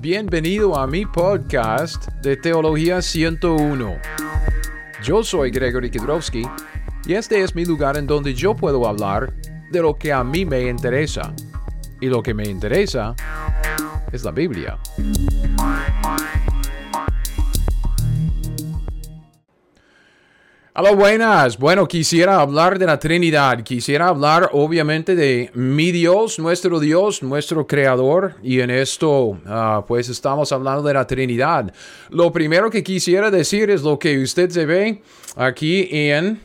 Bienvenido a mi podcast de Teología 101. Yo soy Gregory Kidrowski y este es mi lugar en donde yo puedo hablar de lo que a mí me interesa. Y lo que me interesa es la Biblia. Hola, buenas. Bueno, quisiera hablar de la Trinidad. Quisiera hablar obviamente de mi Dios, nuestro Dios, nuestro Creador. Y en esto, ah, pues estamos hablando de la Trinidad. Lo primero que quisiera decir es lo que usted se ve aquí en...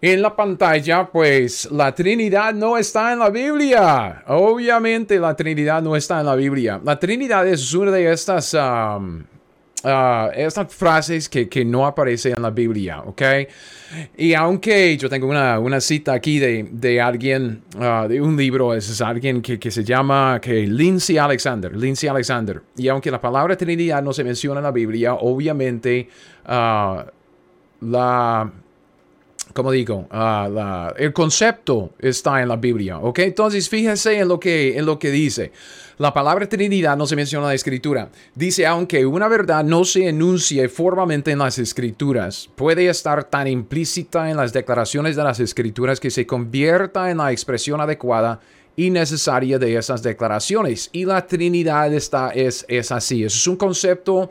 En la pantalla, pues la Trinidad no está en la Biblia. Obviamente la Trinidad no está en la Biblia. La Trinidad es una de estas... Ah, estas frases que, que, no aparecen en la Biblia, ¿ok? Y aunque yo tengo una, una cita aquí de, de alguien, uh, de un libro, es alguien que, que, se llama que Lindsay Alexander, Lindsay Alexander, y aunque la palabra Trinidad no se menciona en la Biblia, obviamente uh, la como digo, uh, el concepto está en la Biblia, ¿ok? Entonces fíjese en lo, que, en lo que dice. La palabra Trinidad no se menciona en la Escritura. Dice, aunque una verdad no se enuncie formalmente en las Escrituras, puede estar tan implícita en las declaraciones de las Escrituras que se convierta en la expresión adecuada y necesaria de esas declaraciones. Y la Trinidad está, es, es así. Es un concepto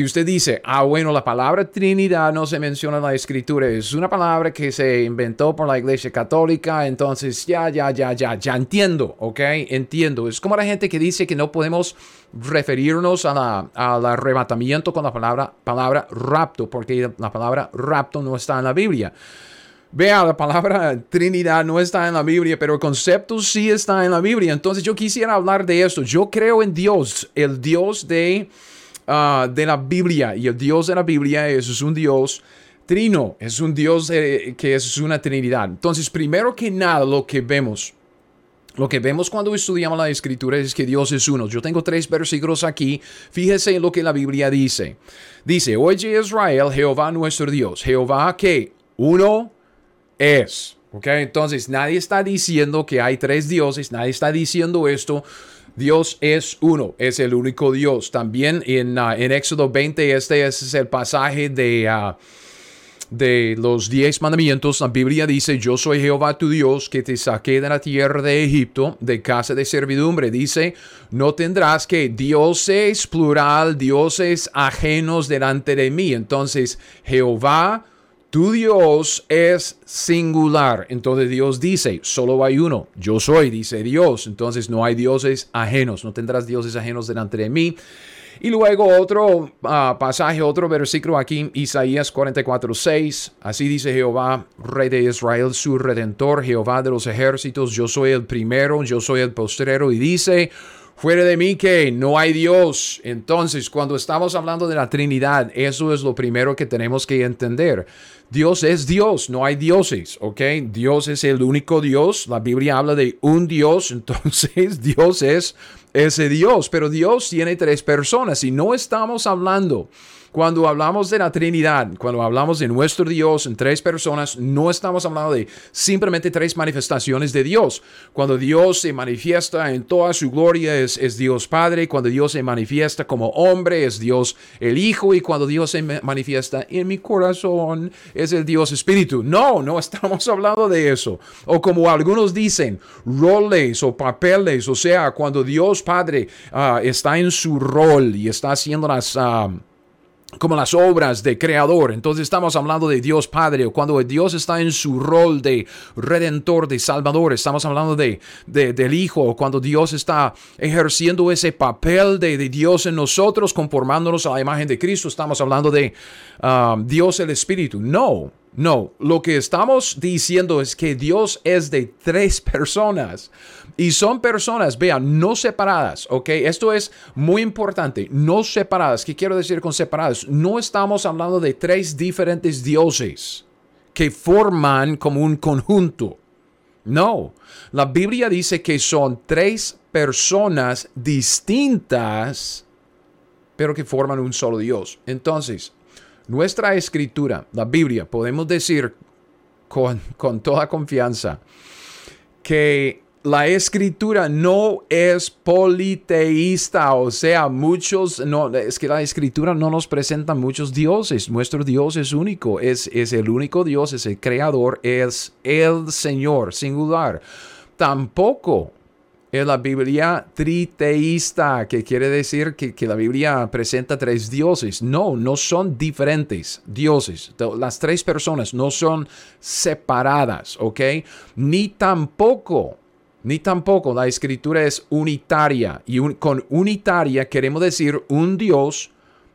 que usted dice, ah, bueno, la palabra Trinidad no se menciona en la Escritura. Es una palabra que se inventó por la Iglesia Católica. Entonces, ya, ya, ya, ya, ya entiendo, ¿ok? Entiendo. Es como la gente que dice que no podemos referirnos a la, al arrebatamiento con la palabra, palabra rapto, porque la palabra rapto no está en la Biblia. Vea, la palabra Trinidad no está en la Biblia, pero el concepto sí está en la Biblia. Entonces yo quisiera hablar de esto. Yo creo en Dios, el Dios de, uh, de la Biblia. Y el Dios de la Biblia es, un Dios trino, es un Dios que es una Trinidad. Entonces, primero que nada, lo que vemos. Lo que vemos cuando estudiamos la escritura es que Dios es uno. Yo tengo tres versículos aquí. Fíjese en lo que la Biblia dice. Dice, oye Israel, Jehová nuestro Dios. Jehová que uno es. ¿Ok? Entonces nadie está diciendo que hay tres dioses, nadie está diciendo esto. Dios es uno, es el único Dios. También en, uh, en Éxodo 20, este es el pasaje de, uh, de los diez mandamientos. La Biblia dice, yo soy Jehová tu Dios que te saqué de la tierra de Egipto, de casa de servidumbre. Dice, no tendrás que dioses plural, dioses ajenos delante de mí. Entonces, Jehová tu Dios es singular. Entonces Dios dice, solo hay uno. Yo soy, dice Dios. Entonces no hay dioses ajenos. No tendrás dioses ajenos delante de mí. Y luego otro ah, pasaje, otro versículo aquí, Isaías 44, 6. Así dice Jehová, Rey de Israel, su redentor, Jehová de los ejércitos. Yo soy el primero, yo soy el postrero. Y dice, fuera de mí que no hay Dios. Entonces, cuando estamos hablando de la Trinidad, eso es lo primero que tenemos que entender. Dios es Dios, no hay dioses, ¿ok? Dios es el único Dios. La Biblia habla de un Dios, entonces Dios es ese Dios, pero Dios tiene tres personas y no estamos hablando cuando hablamos de la Trinidad, cuando hablamos de nuestro Dios en tres personas, no estamos hablando de simplemente tres manifestaciones de Dios. Cuando Dios se manifiesta en toda su gloria es, Dios Padre, cuando Dios se manifiesta como hombre es Dios el Hijo y cuando Dios se manifiesta en mi corazón es el Dios Espíritu. No, no estamos hablando de eso. O como algunos dicen, roles o papeles, o sea, cuando Dios Padre ah, está en su rol y está haciendo las... Ah, como las obras de creador. Entonces estamos hablando de Dios Padre, cuando Dios está en su rol de redentor, de salvador, estamos hablando de, del Hijo, cuando Dios está ejerciendo ese papel de, Dios en nosotros, conformándonos a la imagen de Cristo, estamos hablando de um, Dios el Espíritu. No, no, lo que estamos diciendo es que Dios es de tres personas y son personas, vean, no separadas, ¿ok? Esto es muy importante, no separadas. ¿Qué quiero decir con separadas? No estamos hablando de tres diferentes dioses que forman como un conjunto. No, la Biblia dice que son tres personas distintas, pero que forman un solo Dios. Entonces, nuestra escritura, la Biblia, podemos decir con, con toda confianza que la escritura no es politeísta, o sea, muchos, no, es que la escritura no nos presenta muchos dioses, nuestro Dios es único, es, es el único Dios, es el creador, es el Señor, singular. Tampoco es la Biblia triteísta, que quiere decir que, que, la Biblia presenta tres dioses. No, no son diferentes dioses. Las tres personas no son separadas, ¿ok? Ni tampoco ni tampoco la escritura es unitaria. Y con unitaria queremos decir un Dios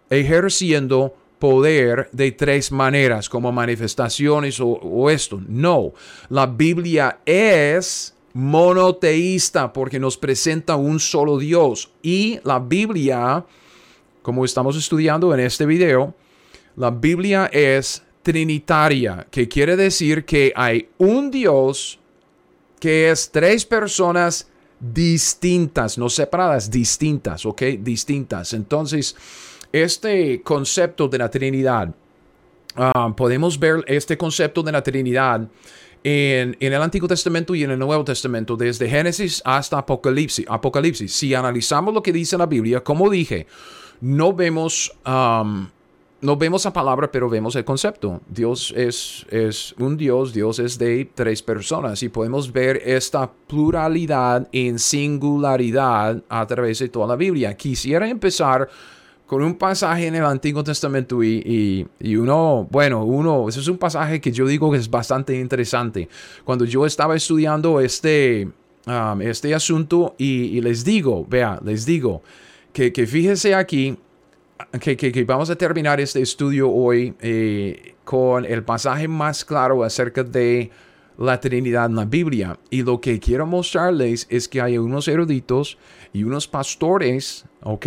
ejerciendo poder de tres maneras, como manifestaciones o esto. No, la Biblia es monoteísta porque nos presenta un solo Dios. Y la Biblia, como estamos estudiando en este video, la Biblia es trinitaria, que quiere decir que hay un Dios que es tres personas distintas, no separadas, distintas, ¿ok? Distintas. Entonces, este concepto de la Trinidad, ah, podemos ver este concepto de la Trinidad en, en, el Antiguo Testamento y en el Nuevo Testamento, desde Génesis hasta Apocalipsis. Apocalipsis. Si analizamos lo que dice la Biblia, como dije, no vemos no vemos la palabra, pero vemos el concepto. Dios es, es un Dios, Dios es de tres personas y podemos ver esta pluralidad en singularidad a través de toda la Biblia. Quisiera empezar con un pasaje en el Antiguo Testamento y, y, uno, bueno, uno, ese es un pasaje que yo digo que es bastante interesante. Cuando yo estaba estudiando este, um, este asunto y, les digo, vea, les digo, que, que fíjese aquí, que, vamos a terminar este estudio hoy eh, con el pasaje más claro acerca de la Trinidad en la Biblia. Y lo que quiero mostrarles es que hay unos eruditos y unos pastores, ¿ok?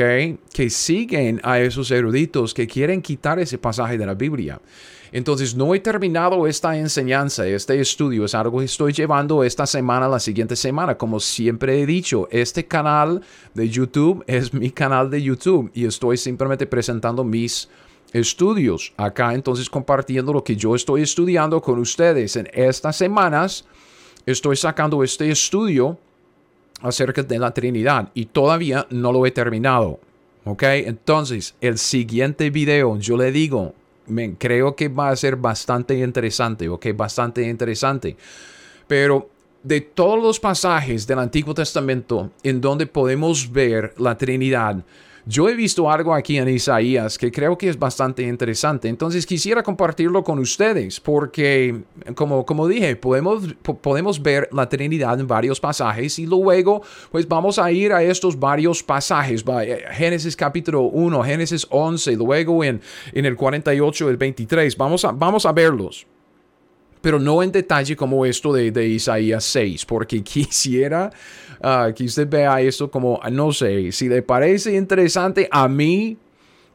Que siguen a esos eruditos que quieren quitar ese pasaje de la Biblia. Entonces, no he terminado esta enseñanza, este estudio, es algo que estoy llevando esta semana, la siguiente semana. Como siempre he dicho, este canal de YouTube es mi canal de YouTube y estoy simplemente presentando mis estudios acá, entonces compartiendo lo que yo estoy estudiando con ustedes. En estas semanas estoy sacando este estudio acerca de la Trinidad y todavía no lo he terminado. ¿Ok? Entonces, el siguiente video, yo le digo, me, creo que va a ser bastante interesante, ok, bastante interesante. Pero de todos los pasajes del Antiguo Testamento en donde podemos ver la Trinidad, yo he visto algo aquí en Isaías que creo que es bastante interesante. Entonces quisiera compartirlo con ustedes porque, como, como dije, podemos, podemos ver la Trinidad en varios pasajes y luego pues vamos a ir a estos varios pasajes. Eh, Génesis capítulo 1, Génesis 11, luego en, en el 48, el 23. Vamos a, vamos a verlos pero no en detalle como esto de, de Isaías 6, porque quisiera uh, que usted vea esto como, no sé, si le parece interesante a mí,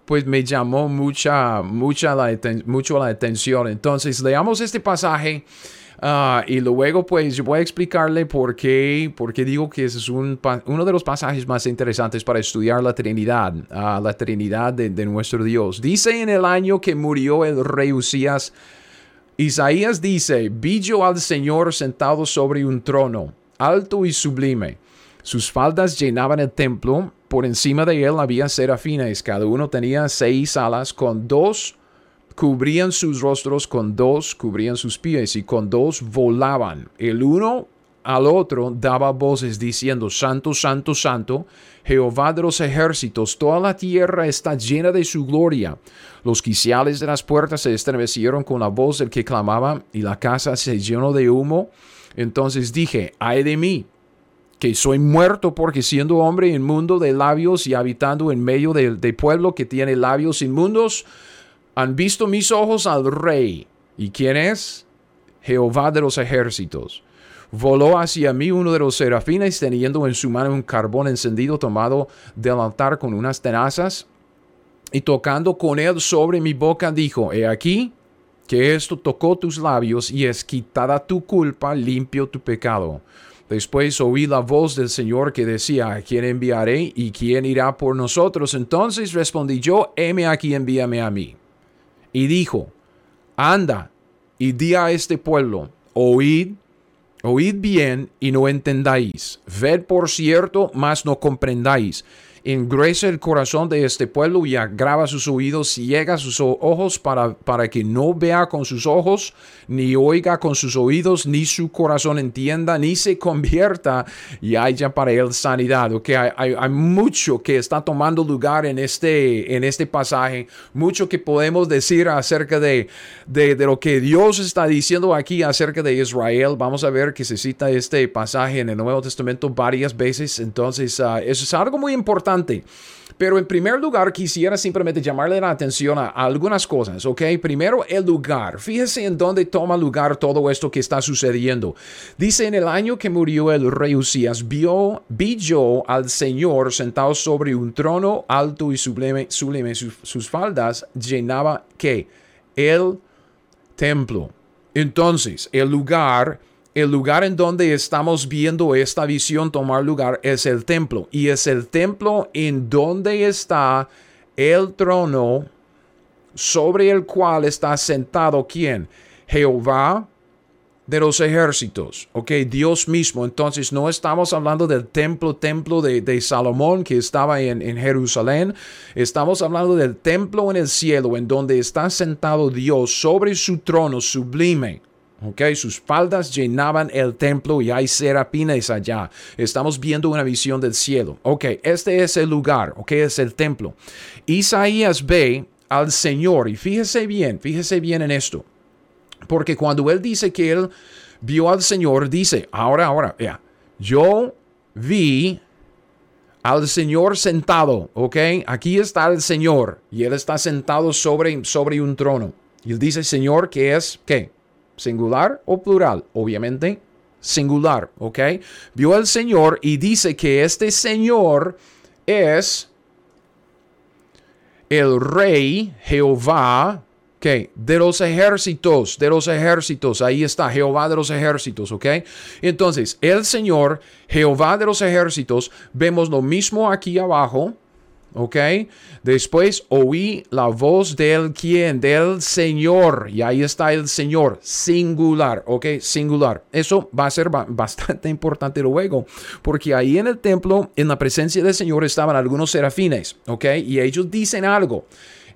pues me llamó mucha, mucha la mucho la atención. Entonces, leamos este pasaje. Uh, y luego, pues, yo voy a explicarle por qué, por digo que ese es un, uno de los pasajes más interesantes para estudiar la Trinidad, la Trinidad de, de, nuestro Dios. Dice en el año que murió el rey Usías, Isaías dice, vi yo al Señor sentado sobre un trono, alto y sublime. Sus faldas llenaban el templo, por encima de él había serafines, cada uno tenía seis alas, con dos cubrían sus rostros, con dos cubrían sus pies y con dos volaban. El uno al otro daba voces diciendo, Santo, Santo, Santo, Jehová de los ejércitos, toda la tierra está llena de su gloria. Los quiciales de las puertas se estremecieron con la voz del que clamaba y la casa se llenó de humo. Entonces dije, ay de mí, que soy muerto porque siendo hombre inmundo de labios y habitando en medio de pueblo que tiene labios inmundos, han visto mis ojos al rey. ¿Y quién es? Jehová de los ejércitos. Voló hacia mí uno de los serafines teniendo en su mano un carbón encendido tomado del altar con unas tenazas y tocando con él sobre mi boca dijo, he aquí que esto tocó tus labios y es quitada tu culpa, limpio tu pecado. Después oí la voz del Señor que decía, ¿a quién enviaré y quién irá por nosotros? Entonces respondí yo, heme aquí, envíame a mí. Y dijo, anda y di a este pueblo, oíd Oíd bien y no entendáis. Ved por cierto, mas no comprendáis engruesa el corazón de este pueblo y agrava sus oídos, ciega sus ojos para, para que no vea con sus ojos, ni oiga con sus oídos, ni su corazón entienda, ni se convierta y haya para él sanidad. Okay, hay, hay, mucho que está tomando lugar en este, en este pasaje, mucho que podemos decir acerca de, de, de lo que Dios está diciendo aquí acerca de Israel. Vamos a ver que se cita este pasaje en el Nuevo Testamento varias veces, entonces uh, eso es algo muy importante pero en primer lugar, quisiera simplemente llamarle la atención a, algunas cosas, ¿ok? Primero, el lugar. Fíjese en dónde toma lugar todo esto que está sucediendo. Dice, en el año que murió el rey Usías, vio, vi yo al Señor sentado sobre un trono alto y sublime, sus faldas llenaba, ¿qué? El templo. Entonces, el lugar el lugar en donde estamos viendo esta visión tomar lugar es el templo. Y es el templo en donde está el trono sobre el cual está sentado quién? Jehová de los ejércitos, ok, Dios mismo. Entonces no estamos hablando del templo, templo de, Salomón que estaba en, en, Jerusalén. Estamos hablando del templo en el cielo en donde está sentado Dios sobre su trono sublime. Okay, sus faldas llenaban el templo y hay serapines allá. Estamos viendo una visión del cielo. Ok, este es el lugar, ok, es el templo. Isaías ve al Señor y fíjese bien, fíjese bien en esto. Porque cuando él dice que él vio al Señor, dice, ahora, ahora, ya, yo vi al Señor sentado, ok, aquí está el Señor y él está sentado sobre, sobre un trono. Y él dice, Señor, que es, ¿qué? Singular o plural, obviamente singular, ¿ok? Vio al Señor y dice que este Señor es el rey Jehová, ¿ok? De los ejércitos, de los ejércitos, ahí está, Jehová de los ejércitos, ¿ok? Entonces, el Señor, Jehová de los ejércitos, vemos lo mismo aquí abajo, ¿Ok? Después oí la voz del quien, del Señor. Y ahí está el Señor, singular, ¿ok? Singular. Eso va a ser bastante importante luego, porque ahí en el templo, en la presencia del Señor, estaban algunos serafines, ¿ok? Y ellos dicen algo.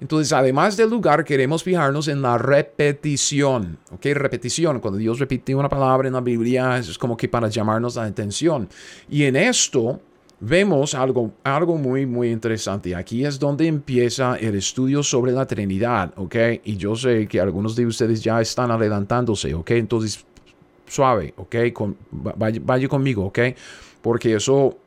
Entonces, además del lugar, queremos fijarnos en la repetición. ¿Ok? Repetición. Cuando Dios repite una palabra en la Biblia, es como que para llamarnos la atención. Y en esto, vemos algo, algo muy, muy interesante. Aquí es donde empieza el estudio sobre la Trinidad, ¿ok? Y yo sé que algunos de ustedes ya están adelantándose, ¿ok? Entonces, suave, ¿ok? vaya, conmigo, ¿ok? Porque eso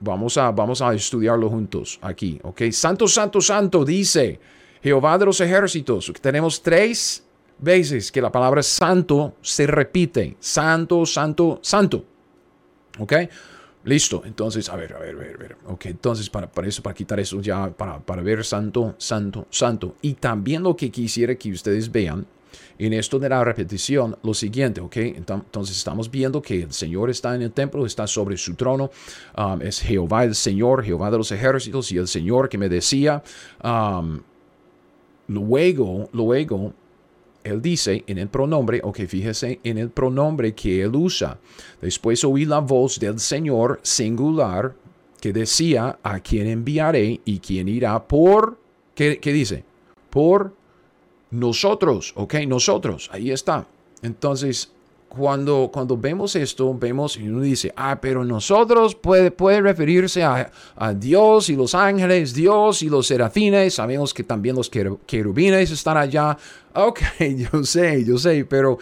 vamos a, vamos a estudiarlo juntos aquí, ¿ok? Santo, santo, santo, dice Jehová de los ejércitos. Tenemos tres veces que la palabra santo se repite. Santo, santo, santo. ¿Ok? Listo, entonces, a ver, a ver, a ver, a ver. Ok, entonces para, para eso, para quitar eso ya, para, para ver santo, santo, santo. Y también lo que quisiera que ustedes vean en esto de la repetición, lo siguiente, ok. Entonces estamos viendo que el Señor está en el templo, está sobre su trono. Um, es Jehová el Señor, Jehová de los ejércitos y el Señor que me decía. Um, luego, luego, él dice en el pronombre, ok, fíjese en el pronombre que él usa. Después oí la voz del Señor singular que decía, a quién enviaré y quién irá por, ¿qué, qué dice? Por nosotros, ok, nosotros, ahí está. Entonces, cuando, cuando vemos esto, vemos y uno dice, ah, pero nosotros puede, puede referirse a, Dios y los ángeles, Dios y los serafines, sabemos que también los querubines están allá. Ok, yo sé, yo sé, pero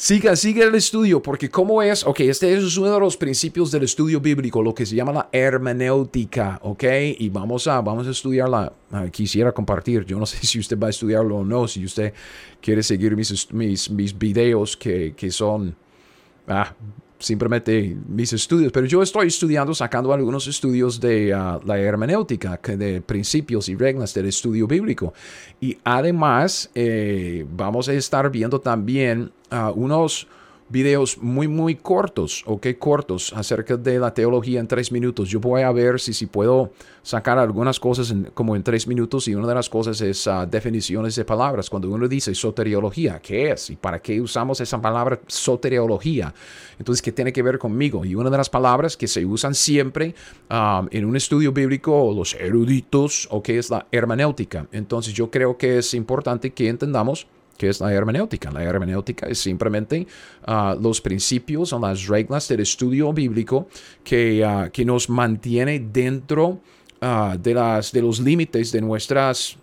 Siga, sigue el estudio, porque cómo es, ok, este es uno de los principios del estudio bíblico, lo que se llama la hermenéutica, ok, y vamos a, vamos a estudiarla, ah, quisiera compartir, yo no sé si usted va a estudiarlo o no, si usted quiere seguir mis, mis, mis videos que, que son, ah, simplemente mis estudios, pero yo estoy estudiando, sacando algunos estudios de ah, la hermenéutica, de principios y reglas del estudio bíblico. Y además eh, vamos a estar viendo también uh, unos videos muy, muy cortos, ok, cortos acerca de la teología en tres minutos. Yo voy a ver si, si puedo sacar algunas cosas como en tres minutos y una de las cosas es ah, definiciones de palabras. Cuando uno dice soteriología, ¿qué es? ¿Y para qué usamos esa palabra soteriología? Entonces, ¿qué tiene que ver conmigo? Y una de las palabras que se usan siempre ah, en un estudio bíblico, los eruditos, ok, es la hermenéutica. Entonces, yo creo que es importante que entendamos ¿Qué es la hermenéutica? La hermenéutica es simplemente ah, los principios o las reglas del estudio bíblico que, ah, que nos mantiene dentro ah, de, las, de los límites de nuestras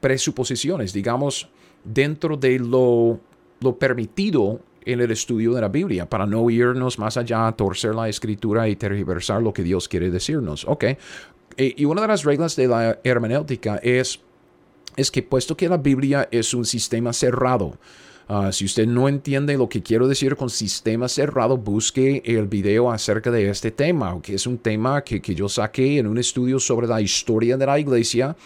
presuposiciones, digamos, dentro de lo, lo permitido en el estudio de la Biblia, para no irnos más allá, torcer la escritura y tergiversar lo que Dios quiere decirnos. Ok. Y una de las reglas de la hermenéutica es es que puesto que la Biblia es un sistema cerrado, ah, si usted no entiende lo que quiero decir con sistema cerrado, busque el video acerca de este tema, que es un tema que, yo saqué en un estudio sobre la historia de la iglesia.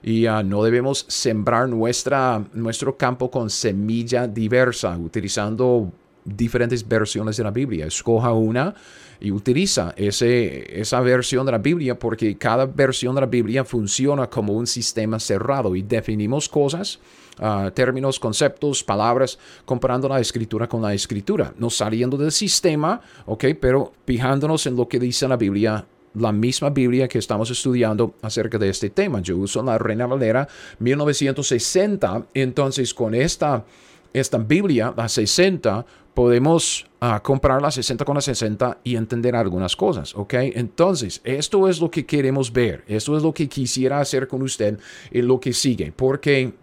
Y ah, no debemos sembrar nuestra, nuestro campo con semilla diversa, utilizando diferentes versiones de la Biblia. Escoja una y utiliza ese, esa versión de la Biblia porque cada versión de la Biblia funciona como un sistema cerrado y definimos cosas, ah, términos, conceptos, palabras, comparando la escritura con la escritura, no saliendo del sistema, ¿ok? Pero fijándonos en lo que dice la Biblia la misma Biblia que estamos estudiando acerca de este tema. Yo uso la Reina Valera 1960, entonces con esta, esta Biblia, la 60, podemos uh, comparar la 60 con la 60 y entender algunas cosas, ¿ok? Entonces, esto es lo que queremos ver, esto es lo que quisiera hacer con usted en lo que sigue, porque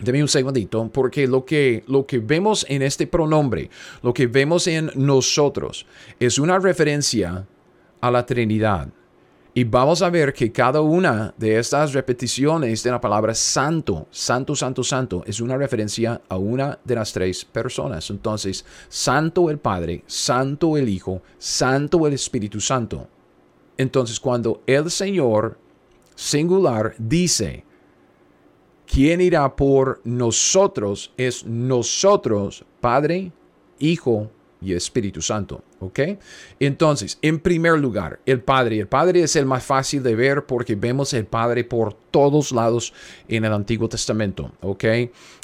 Deme un segundito, porque lo que, lo que vemos en este pronombre, lo que vemos en nosotros, es una referencia a la Trinidad. Y vamos a ver que cada una de estas repeticiones de la palabra santo, santo, santo, santo, es una referencia a una de las tres personas. Entonces, santo el Padre, santo el Hijo, santo el Espíritu Santo. Entonces, cuando el Señor singular dice, ¿quién irá por nosotros? Es nosotros, Padre, Hijo y Espíritu Santo. ¿Ok? Entonces, en primer lugar, el Padre. El Padre es el más fácil de ver porque vemos el Padre por todos lados en el Antiguo Testamento. ¿Ok?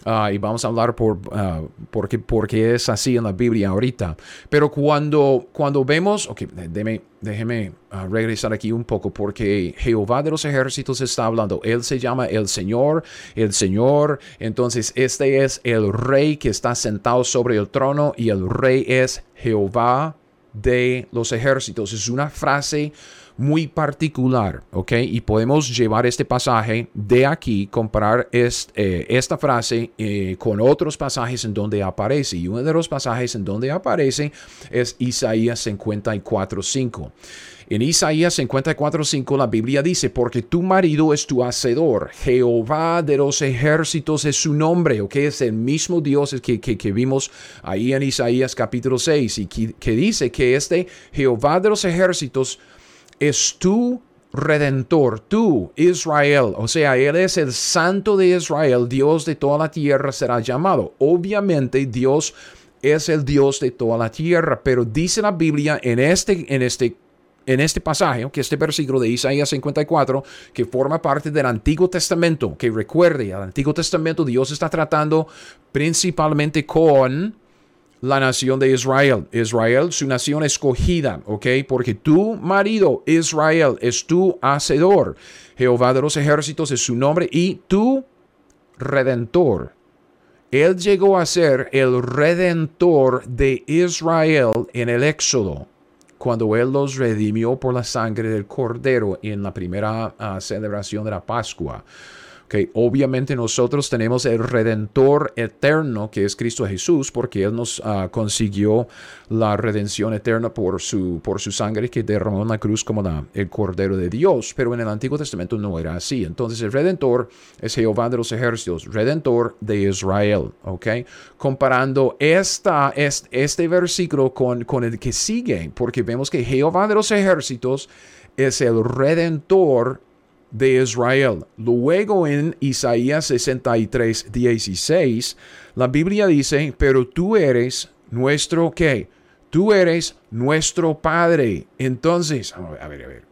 Ah, y vamos a hablar por, uh, porque, porque es así en la Biblia ahorita. Pero cuando, cuando vemos, ok, déjeme, déjeme ah, regresar aquí un poco porque Jehová de los ejércitos está hablando. Él se llama el Señor, el Señor. Entonces, este es el rey que está sentado sobre el trono y el rey es Jehová de los ejércitos. Es una frase muy particular, ¿ok? Y podemos llevar este pasaje de aquí, comparar eh, esta frase eh, con otros pasajes en donde aparece. Y uno de los pasajes en donde aparece es Isaías 54.5. En Isaías 54:5 la Biblia dice, porque tu marido es tu hacedor, Jehová de los ejércitos es su nombre, o que es el mismo Dios que, que, vimos ahí en Isaías capítulo 6, y que, que dice que este Jehová de los ejércitos es tu redentor, tú, Israel. O sea, Él es el santo de Israel, Dios de toda la tierra será llamado. Obviamente Dios es el Dios de toda la tierra, pero dice la Biblia en este, en este en este pasaje, que este versículo de Isaías 54, que forma parte del Antiguo Testamento, que recuerde, al Antiguo Testamento Dios está tratando principalmente con la nación de Israel. Israel, su nación escogida, ¿ok? Porque tu marido, Israel, es tu hacedor. Jehová de los ejércitos es su nombre y tu redentor. Él llegó a ser el redentor de Israel en el Éxodo cuando Él los redimió por la sangre del cordero en la primera ah, celebración de la Pascua. Obviamente nosotros tenemos el redentor eterno que es Cristo Jesús porque Él nos ah, consiguió la redención eterna por su, por su sangre que derramó en la cruz como el Cordero de Dios. Pero en el Antiguo Testamento no era así. Entonces el redentor es Jehová de los ejércitos, redentor de Israel. Okay? Comparando esta, este, este versículo con, con el que sigue, porque vemos que Jehová de los ejércitos es el redentor de Israel. Luego en Isaías 63, 16, la Biblia dice, pero tú eres nuestro qué? Tú eres nuestro Padre. Entonces, a ver, a ver.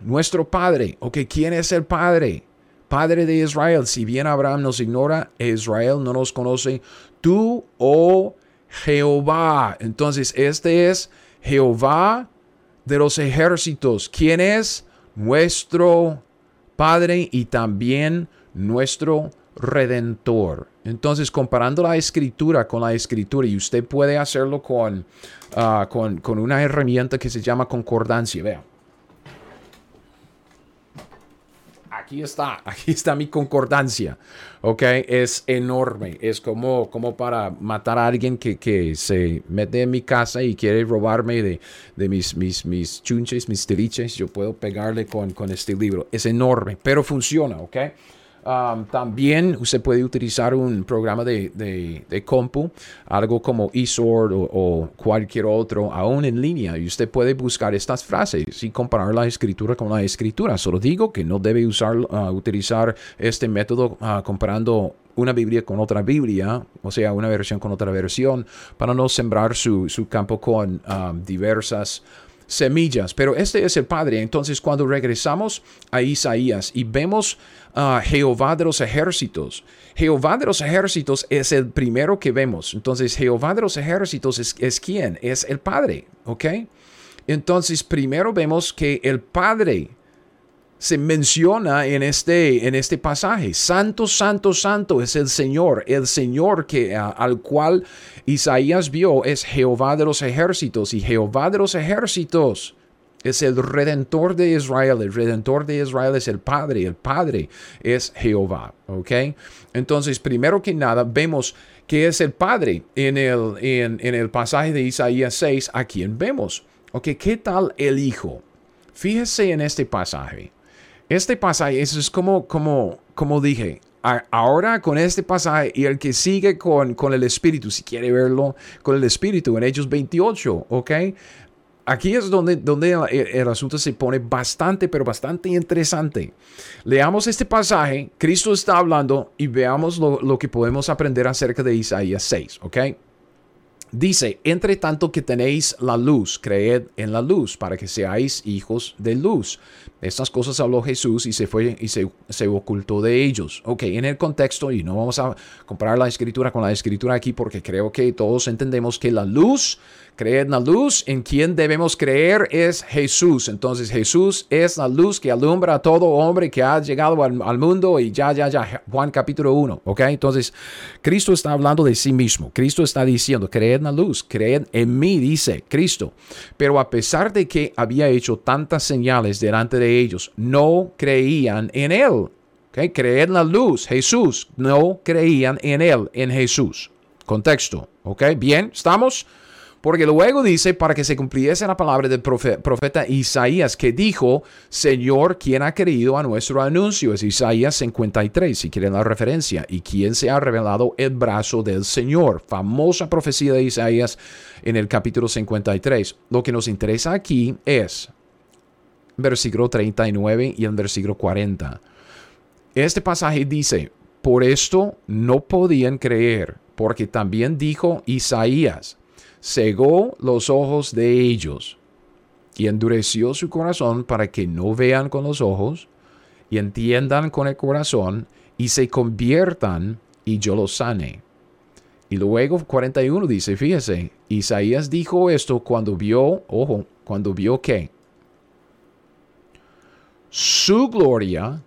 Nuestro Padre. Ok, ¿quién es el Padre? Padre de Israel. Si bien Abraham nos ignora, Israel no nos conoce. Tú, oh Jehová. Entonces, este es Jehová de los ejércitos. ¿Quién es? Nuestro Padre y también nuestro Redentor. Entonces, comparando la escritura con la escritura, y usted puede hacerlo con, ah, con, con, una herramienta que se llama concordancia. Vea. Aquí está, aquí está mi concordancia. ¿Ok? Es enorme. Es como, como para matar a alguien que, que se mete en mi casa y quiere robarme de, de mis, mis, mis chunches, mis tiriches. Yo puedo pegarle con, con este libro. Es enorme, pero funciona. ¿Ok? Um, también usted puede utilizar un programa de, de, compu, algo como eSword o, cualquier otro, aún en línea, y usted puede buscar estas frases y comparar la escritura con la escritura. Solo digo que no debe usar, uh, utilizar este método uh, comparando una Biblia con otra Biblia, o sea, una versión con otra versión, para no sembrar su, su campo con um, diversas semillas. Pero este es el Padre. Entonces, cuando regresamos a Isaías y vemos a Jehová de los ejércitos, Jehová de los ejércitos es el primero que vemos. Entonces, Jehová de los ejércitos es, es quién? Es el Padre, ¿ok? Entonces, primero vemos que el Padre se menciona en este, en este pasaje. Santo, santo, santo es el Señor. El Señor que, al cual Isaías vio es Jehová de los ejércitos. Y Jehová de los ejércitos es el redentor de Israel. El redentor de Israel es el Padre. El Padre es Jehová. ¿Ok? Entonces, primero que nada, vemos que es el Padre en el, en, el pasaje de Isaías 6, a quien vemos. ¿Ok? ¿Qué tal el Hijo? Fíjese en este pasaje. Este pasaje, eso es como, como, como dije, ahora con este pasaje y el que sigue con, con el Espíritu, si quiere verlo con el Espíritu en Hechos 28, ¿ok? Aquí es donde, donde el, asunto se pone bastante, pero bastante interesante. Leamos este pasaje, Cristo está hablando y veamos lo, lo que podemos aprender acerca de Isaías 6, ¿ok? Dice, entre tanto que tenéis la luz, creed en la luz para que seáis hijos de luz. Estas cosas habló Jesús y se fue y se, se, ocultó de ellos. Ok, en el contexto, y no vamos a comparar la escritura con la escritura aquí porque creo que todos entendemos que la luz Creed en la luz, en quien debemos creer es Jesús. Entonces Jesús es la luz que alumbra a todo hombre que ha llegado al, mundo y ya, ya, ya, Juan capítulo 1, ¿ok? Entonces Cristo está hablando de sí mismo. Cristo está diciendo, creed en la luz, creed en mí, dice Cristo. Pero a pesar de que había hecho tantas señales delante de ellos, no creían en él. ¿ok? Creed en la luz, Jesús. No creían en él, en Jesús. Contexto. ¿Ok? Bien, ¿estamos? Porque luego dice, para que se cumpliese la palabra del profeta Isaías, que dijo, Señor, ¿quién ha creído a nuestro anuncio? Es Isaías 53, si quieren la referencia. ¿Y quién se ha revelado el brazo del Señor? Famosa profecía de Isaías en el capítulo 53. Lo que nos interesa aquí es versículo 39 y el versículo 40. Este pasaje dice, por esto no podían creer, porque también dijo Isaías, cegó los ojos de ellos y endureció su corazón para que no vean con los ojos y entiendan con el corazón y se conviertan y yo los sane. Y luego 41 dice, fíjese, Isaías dijo esto cuando vio, ojo, cuando vio que su gloria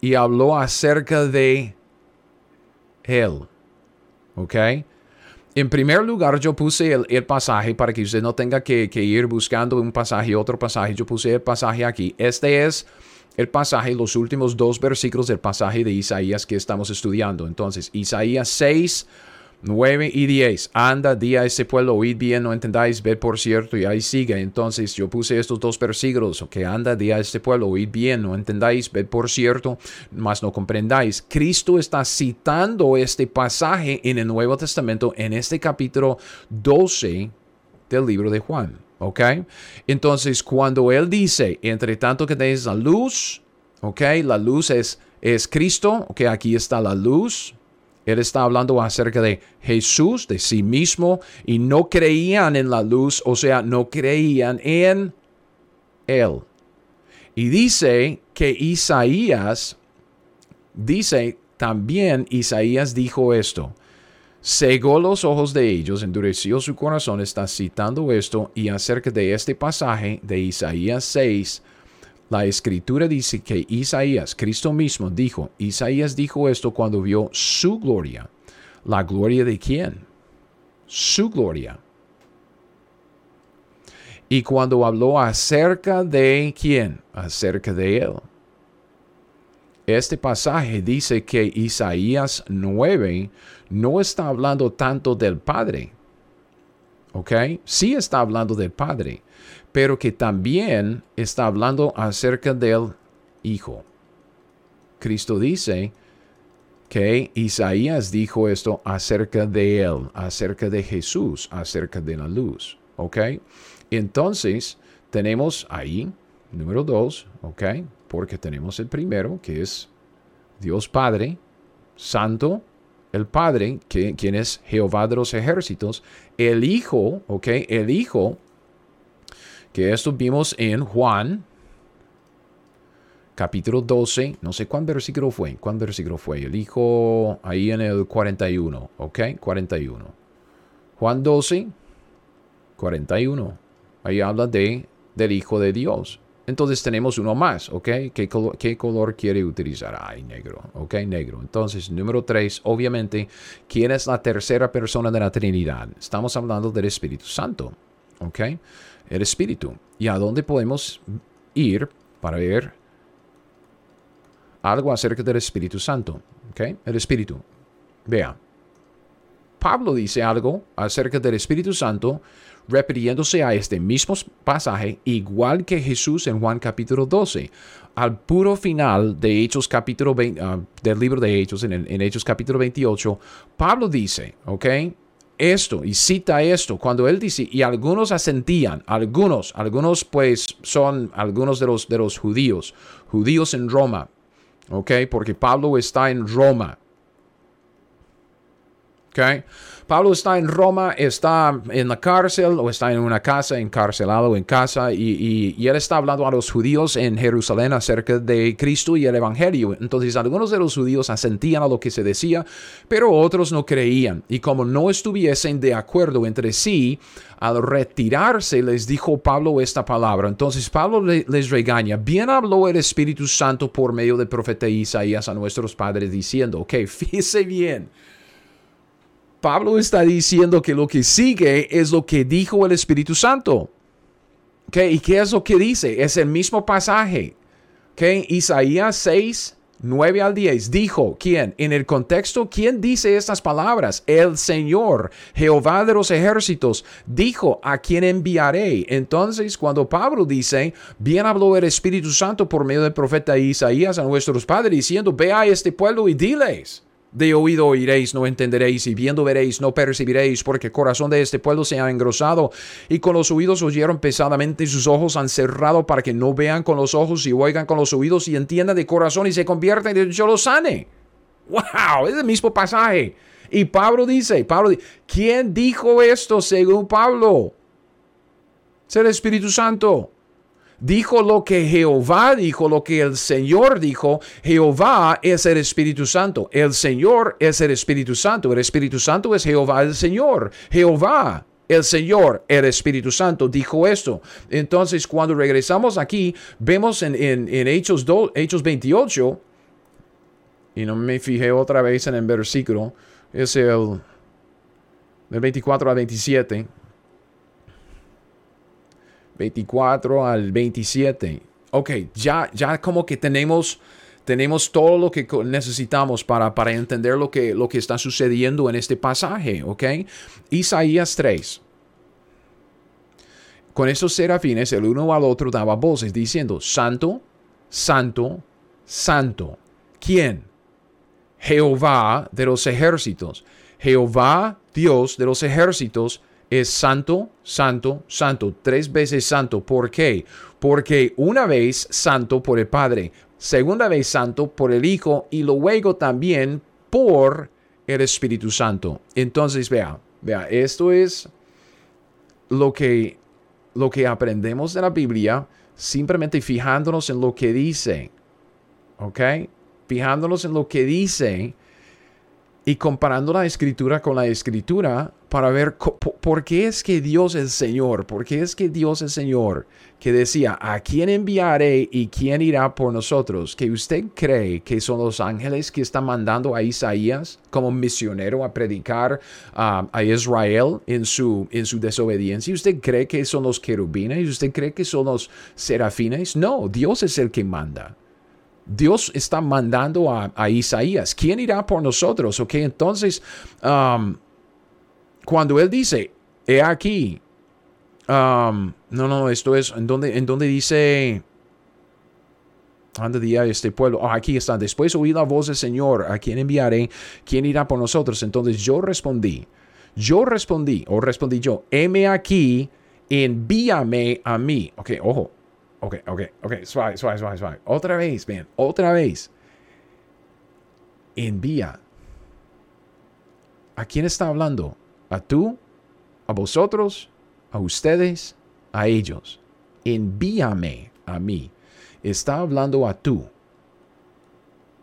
y habló acerca de él. ¿Ok? En primer lugar, yo puse el, pasaje para que usted no tenga que, ir buscando un pasaje otro pasaje. Yo puse el pasaje aquí. Este es el pasaje, los últimos dos versículos del pasaje de Isaías que estamos estudiando. Entonces, Isaías 6, 9 y 10. Anda, di a ese pueblo, oíd bien, no entendáis, ved por cierto, y ahí sigue. Entonces yo puse estos dos versículos, que anda, di a este pueblo, oíd bien, no entendáis, ved por cierto, mas no comprendáis. Cristo está citando este pasaje en el Nuevo Testamento, en este capítulo 12 del libro de Juan. ¿Ok? Entonces, cuando él dice, entre tanto que tenéis la luz, ¿ok? La luz es, es Cristo, ¿ok? Aquí está la luz, Él está hablando acerca de Jesús, de sí mismo, y no creían en la luz, o sea, no creían en Él. Y dice que Isaías, dice también Isaías dijo esto, cegó los ojos de ellos, endureció su corazón, está citando esto, y acerca de este pasaje de Isaías 6, la escritura dice que Isaías, Cristo mismo, dijo, Isaías dijo esto cuando vio su gloria. ¿La gloria de quién? Su gloria. Y cuando habló acerca de quién? Acerca de él. Este pasaje dice que Isaías 9 no está hablando tanto del Padre. ¿Ok? Sí está hablando del Padre pero que también está hablando acerca del Hijo. Cristo dice que Isaías dijo esto acerca de él, acerca de Jesús, acerca de la luz. ¿Ok? Entonces, tenemos ahí, número dos, ¿ok? Porque tenemos el primero, que es Dios Padre, Santo, el Padre, que, quien es Jehová de los ejércitos, el Hijo, ¿ok? El Hijo que esto vimos en Juan, capítulo 12, no sé cuál versículo fue, cuál versículo fue, el hijo ahí en el 41, ¿ok? 41. Juan 12, 41. Ahí habla de, del Hijo de Dios. Entonces tenemos uno más, ¿ok? ¿Qué color, ¿Qué color, quiere utilizar? Ay, negro, ¿ok? Negro. Entonces, número 3, obviamente, ¿quién es la tercera persona de la Trinidad? Estamos hablando del Espíritu Santo, ¿ok? el Espíritu. ¿Y a dónde podemos ir para ver algo acerca del Espíritu Santo? ¿Okay? El Espíritu. Vea. Pablo dice algo acerca del Espíritu Santo repitiéndose a este mismo pasaje, igual que Jesús en Juan capítulo 12. Al puro final de Hechos capítulo 20, ah, del libro de Hechos, en, en Hechos capítulo 28, Pablo dice, ¿ok? esto y cita esto cuando él dice y algunos asentían algunos algunos pues son algunos de los de los judíos judíos en Roma ok porque Pablo está en Roma Pablo está en Roma, está en la cárcel o está en una casa, encarcelado en casa, y, él está hablando a los judíos en Jerusalén acerca de Cristo y el Evangelio. Entonces algunos de los judíos asentían a lo que se decía, pero otros no creían. Y como no estuviesen de acuerdo entre sí, al retirarse les dijo Pablo esta palabra. Entonces Pablo les regaña, bien habló el Espíritu Santo por medio del profeta Isaías a nuestros padres diciendo, ok, fíjese bien. Pablo está diciendo que lo que sigue es lo que dijo el Espíritu Santo. ¿Y qué es lo que dice? Es el mismo pasaje. ¿Okay? Isaías 6, 9 al 10. Dijo, ¿quién? En el contexto, ¿quién dice estas palabras? El Señor, Jehová de los ejércitos, dijo, ¿a quién enviaré? Entonces, cuando Pablo dice, bien habló el Espíritu Santo por medio del profeta Isaías a nuestros padres, diciendo, ve a este pueblo y diles. De oído oiréis, no entenderéis, y viendo veréis, no percibiréis, porque el corazón de este pueblo se ha engrosado, y con los oídos oyeron pesadamente, y sus ojos han cerrado para que no vean con los ojos y oigan con los oídos y entiendan de corazón y se conviertan y yo lo sane. ¡Wow! Es el mismo pasaje. Y Pablo dice, Pablo ¿quién dijo esto según Pablo? Es el Espíritu Santo dijo lo que Jehová dijo, lo que el Señor dijo. Jehová es el Espíritu Santo. El Señor es el Espíritu Santo. El Espíritu Santo es Jehová el Señor. Jehová el Señor, el Espíritu Santo, dijo esto. Entonces, cuando regresamos aquí, vemos en, Hechos, Hechos 28, y no me fijé otra vez en el versículo, es el, el 24 a 27. 24 al 27. Ok, ya, ya como que tenemos, tenemos todo lo que necesitamos para, para entender lo que, lo que está sucediendo en este pasaje. Ok, Isaías 3. Con esos serafines, el uno al otro daba voces diciendo, Santo, Santo, Santo. ¿Quién? Jehová de los ejércitos. Jehová, Dios de los ejércitos, es santo, santo, santo, tres veces santo. ¿Por qué? Porque una vez santo por el Padre, segunda vez santo por el Hijo y luego también por el Espíritu Santo. Entonces, vea, vea, esto es lo que, lo que aprendemos de la Biblia simplemente fijándonos en lo que dice. ¿Ok? Fijándonos en lo que dice y comparando la escritura con la escritura para ver por qué es que Dios es Señor, por qué es que Dios es Señor, que decía, ¿a quién enviaré y quién irá por nosotros? Que usted cree que son los ángeles que están mandando a Isaías como misionero a predicar a Israel en su, en su desobediencia. ¿Usted cree que son los querubines? ¿Usted cree que son los serafines? No, Dios es el que manda. Dios está mandando a, Isaías. ¿Quién irá por nosotros? Ok, entonces, um, cuando él dice, he aquí, um, no, no, esto es, ¿en donde, en donde dice, anda este pueblo? Oh, aquí está. Después oí la voz del Señor, ¿a quién enviaré? ¿Quién irá por nosotros? Entonces yo respondí, yo respondí, o respondí yo, heme aquí, envíame a mí. Ok, ojo, Ok, ok, ok, suave, suave, suave, suave. Otra vez, bien, otra vez. Envía. ¿A quién está hablando? ¿A tú? ¿A vosotros? ¿A ustedes? ¿A ellos? Envíame a mí. Está hablando a tú.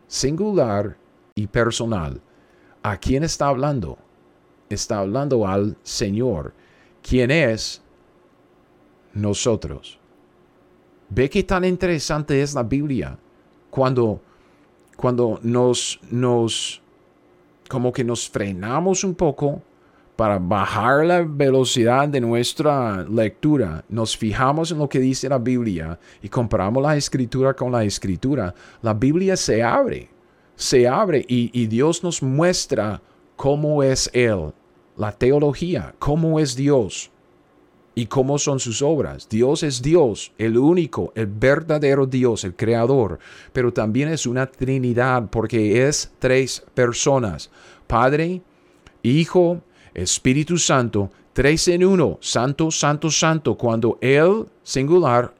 Singular y personal. ¿A quién está hablando? Está hablando al Señor. ¿Quién es? Nosotros. Ve qué tan interesante es la Biblia cuando, cuando nos, nos, como que nos frenamos un poco para bajar la velocidad de nuestra lectura, nos fijamos en lo que dice la Biblia y comparamos la escritura con la escritura, la Biblia se abre, se abre y, y Dios nos muestra cómo es Él, la teología, cómo es Dios y cómo son sus obras. Dios es Dios, el único, el verdadero Dios, el creador, pero también es una Trinidad porque es tres personas, Padre, Hijo, Espíritu Santo, tres en uno, Santo, Santo, Santo, cuando Él, singular,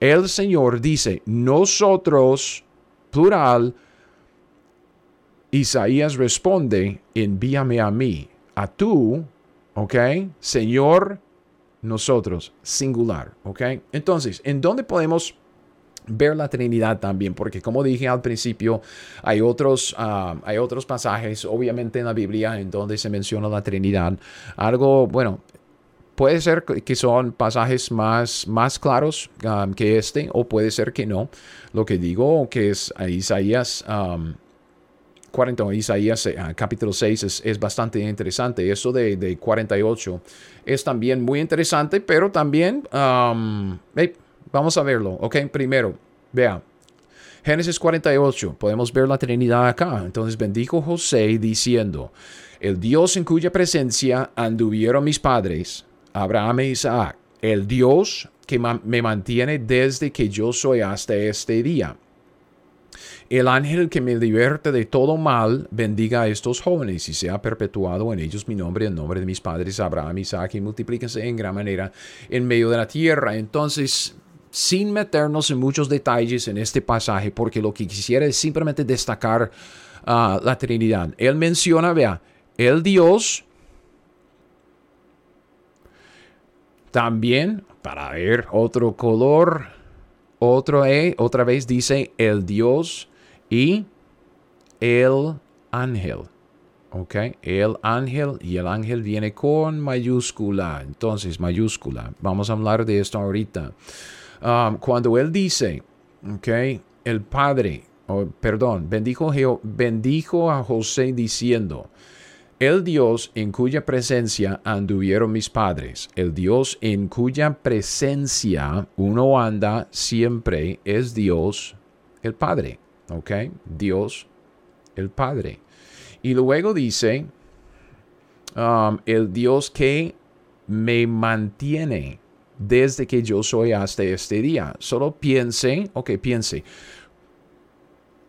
el Señor dice, nosotros, plural, Isaías responde, envíame a mí, a tú, ¿ok? Señor, nosotros, singular, ¿ok? Entonces, ¿en dónde podemos ver la Trinidad también? Porque como dije al principio, hay otros, ah, hay otros pasajes, obviamente en la Biblia, en donde se menciona la Trinidad. Algo, bueno, puede ser que son pasajes más, más claros ah, que este, o puede ser que no. Lo que digo que es Isaías um, 40, Isaías eh, capítulo 6 es, bastante interesante. Eso de, 48 es también muy interesante, pero también, vamos a verlo, ¿ok? Primero, vea, Génesis 48, podemos ver la Trinidad acá. Entonces bendijo José diciendo, el Dios en cuya presencia anduvieron mis padres, Abraham e Isaac, el Dios que me mantiene desde que yo soy hasta este día el ángel que me liberte de todo mal, bendiga a estos jóvenes y sea perpetuado en ellos mi nombre, el nombre de mis padres Abraham, Isaac, y multiplíquense en gran manera en medio de la tierra. Entonces, sin meternos en muchos detalles en este pasaje, porque lo que quisiera es simplemente destacar uh, la Trinidad. Él menciona, vea, el Dios, también, para ver otro color, otro E, otra vez dice el Dios y el ángel. ¿Ok? El ángel y el ángel viene con mayúscula. Entonces, mayúscula. Vamos a hablar de esto ahorita. Um, cuando él dice, ¿ok? El Padre, perdón, bendijo, bendijo a José diciendo, el Dios en cuya presencia anduvieron mis padres, el Dios en cuya presencia uno anda siempre es Dios el Padre. ¿Ok? Dios el Padre. Y luego dice, um, el Dios que me mantiene desde que yo soy hasta este día. Solo piense, ok, piense,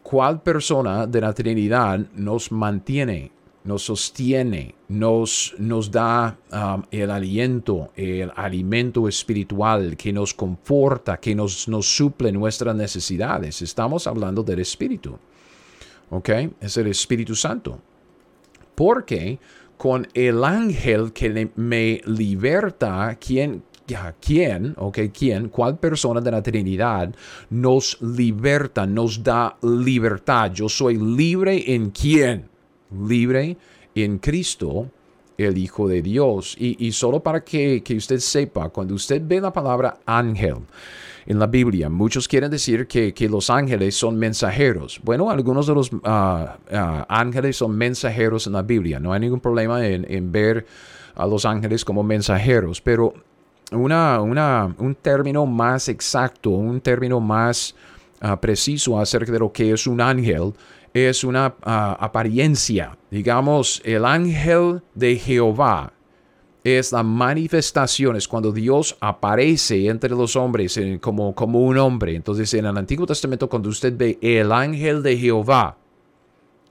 ¿cuál persona de la Trinidad nos mantiene nos sostiene, nos, nos da um, el aliento, el alimento espiritual que nos conforta, que nos, nos suple nuestras necesidades. Estamos hablando del Espíritu. ¿Ok? Es el Espíritu Santo. Porque con el ángel que me liberta, ¿quién, quién, ok, quién, cuál persona de la Trinidad nos liberta, nos da libertad. Yo soy libre en quién? Libre en Cristo, el Hijo de Dios. Y, solo para que, usted sepa, cuando usted ve la palabra ángel, en la Biblia. Muchos quieren decir que, los ángeles son mensajeros. Bueno, algunos de los ah, ah, ángeles son mensajeros en la Biblia. No hay ningún problema en, ver a los ángeles como mensajeros, pero una, un término más exacto, un término más ah, preciso acerca de lo que es un ángel es una apariencia. Digamos, el ángel de Jehová es la manifestación, es cuando Dios aparece entre los hombres como, como un hombre. Entonces en el Antiguo Testamento cuando usted ve el ángel de Jehová,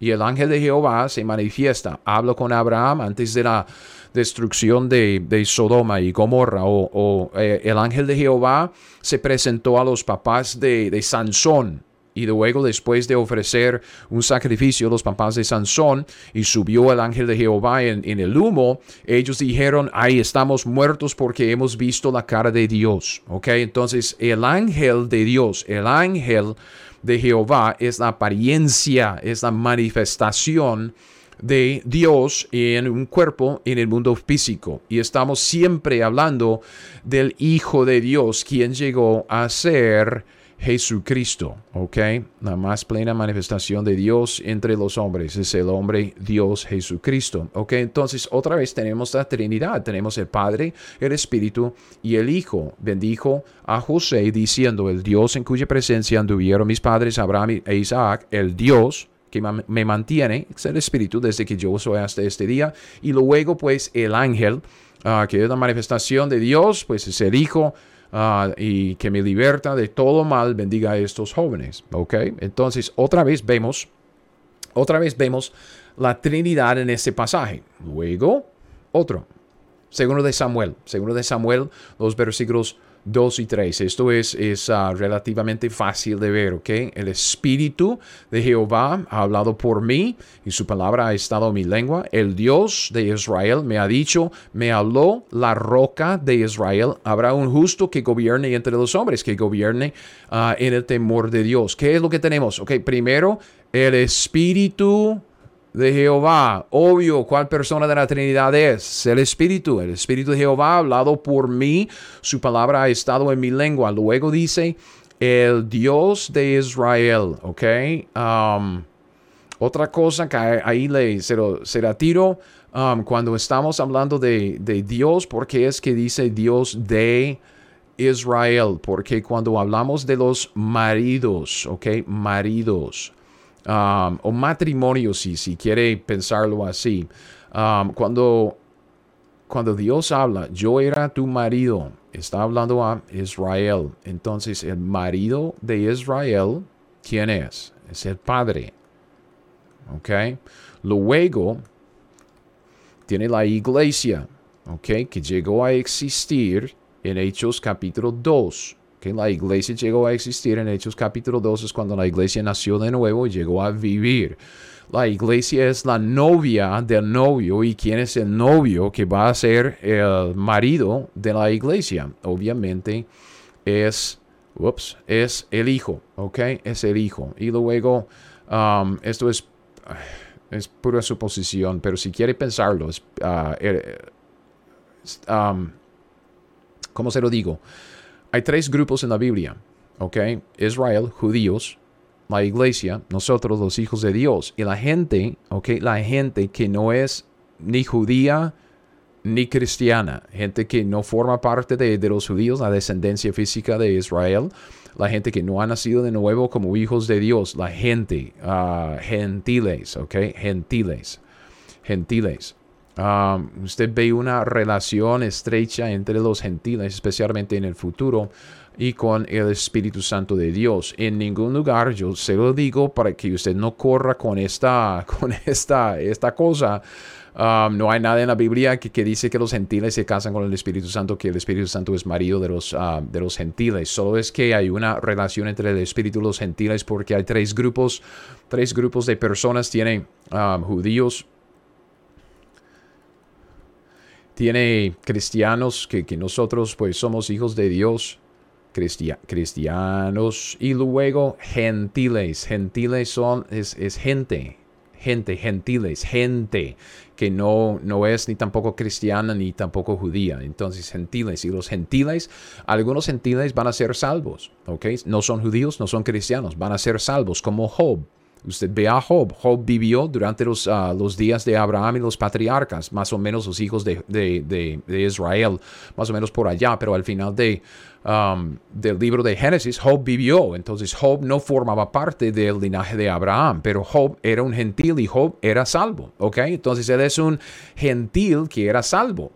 y el ángel de Jehová se manifiesta, habla con Abraham antes de la destrucción de, Sodoma y Gomorra, o, eh, el ángel de Jehová se presentó a los papás de, de Sansón y luego después de ofrecer un sacrificio los papás de Sansón y subió el ángel de Jehová en, el humo, ellos dijeron, ahí estamos muertos porque hemos visto la cara de Dios. ¿Ok? Entonces el ángel de Dios, el ángel de Jehová es la apariencia, es la manifestación de Dios en un cuerpo en el mundo físico. Y estamos siempre hablando del Hijo de Dios, quien llegó a ser Jesucristo, ¿ok? La más plena manifestación de Dios entre los hombres es el hombre Dios Jesucristo, ¿ok? Entonces otra vez tenemos la Trinidad, tenemos el Padre, el Espíritu y el Hijo. Bendijo a José diciendo, el Dios en cuya presencia anduvieron mis padres Abraham e Isaac, el Dios que me mantiene, es el Espíritu desde que yo soy hasta este día, y luego pues el ángel, ah, que es la manifestación de Dios, pues es el Hijo, Ah, y que me liberta de todo mal, bendiga a estos jóvenes. ¿Ok? Entonces, otra vez vemos, otra vez vemos la Trinidad en este pasaje. Luego, otro. Segundo de Samuel. Segundo de Samuel, los versículos 2 y 3. Esto es, es ah, relativamente fácil de ver, ¿ok? El Espíritu de Jehová ha hablado por mí y su palabra ha estado en mi lengua. El Dios de Israel me ha dicho, me habló la roca de Israel. Habrá un justo que gobierne entre los hombres, que gobierne ah, en el temor de Dios. ¿Qué es lo que tenemos? Ok, primero, el Espíritu de Jehová. Obvio, ¿cuál persona de la Trinidad es? El Espíritu. El Espíritu de Jehová ha hablado por mí. Su palabra ha estado en mi lengua. Luego dice, el Dios de Israel. ¿Ok? Um, otra cosa que ahí le, se, tiro um, cuando estamos hablando de, de Dios, porque es que dice Dios de Israel, porque cuando hablamos de los maridos, ¿ok? Maridos, Um, o matrimonio, si, si quiere pensarlo así. Um, cuando, cuando Dios habla, yo era tu marido, está hablando a Israel. Entonces, el marido de Israel, ¿quién es? Es el padre. ¿Ok? Luego, tiene la iglesia, ¿ok? Que llegó a existir en Hechos capítulo 2 que la iglesia llegó a existir en Hechos capítulo 2 es cuando la iglesia nació de nuevo y llegó a vivir. La iglesia es la novia del novio y quién es el novio que va a ser el marido de la iglesia. Obviamente es, ups, es el hijo, ¿ok? Es el hijo. Y luego, um, esto es, es pura suposición, pero si quiere pensarlo, es, uh, ¿cómo se lo digo? Hay tres grupos en la Biblia, ¿ok? Israel, judíos, la iglesia, nosotros los hijos de Dios. Y la gente, ¿ok? La gente que no es ni judía ni cristiana, gente que no forma parte de, los judíos, la descendencia física de Israel, la gente que no ha nacido de nuevo como hijos de Dios, la gente, uh, gentiles, ¿ok? Gentiles, gentiles. Um, usted ve una relación estrecha entre los gentiles, especialmente en el futuro, y con el Espíritu Santo de Dios. En ningún lugar, yo se lo digo para que usted no corra con esta, con esta, esta cosa. Um, no hay nada en la Biblia que, dice que los gentiles se casan con el Espíritu Santo, que el Espíritu Santo es marido de los, uh, de los gentiles. Solo es que hay una relación entre el Espíritu y los gentiles porque hay tres grupos, tres grupos de personas. Tienen um, judíos, tiene cristianos que, nosotros pues somos hijos de Dios, cristianos y luego gentiles. Gentiles son, es, es gente, gente, gentiles, gente que no, no es ni tampoco cristiana ni tampoco judía. Entonces, gentiles. Y los gentiles, algunos gentiles van a ser salvos, ¿ok? No son judíos, no son cristianos, van a ser salvos, como Job. Usted ve a Job. Job vivió durante los, ah, los días de Abraham y los patriarcas, más o menos los hijos de, de, de, Israel, más o menos por allá, pero al final um, del libro de Génesis, Job vivió. Entonces Job no formaba parte del linaje de Abraham, pero Job era un gentil y Job era salvo. ¿Ok? Entonces él es un gentil que era salvo.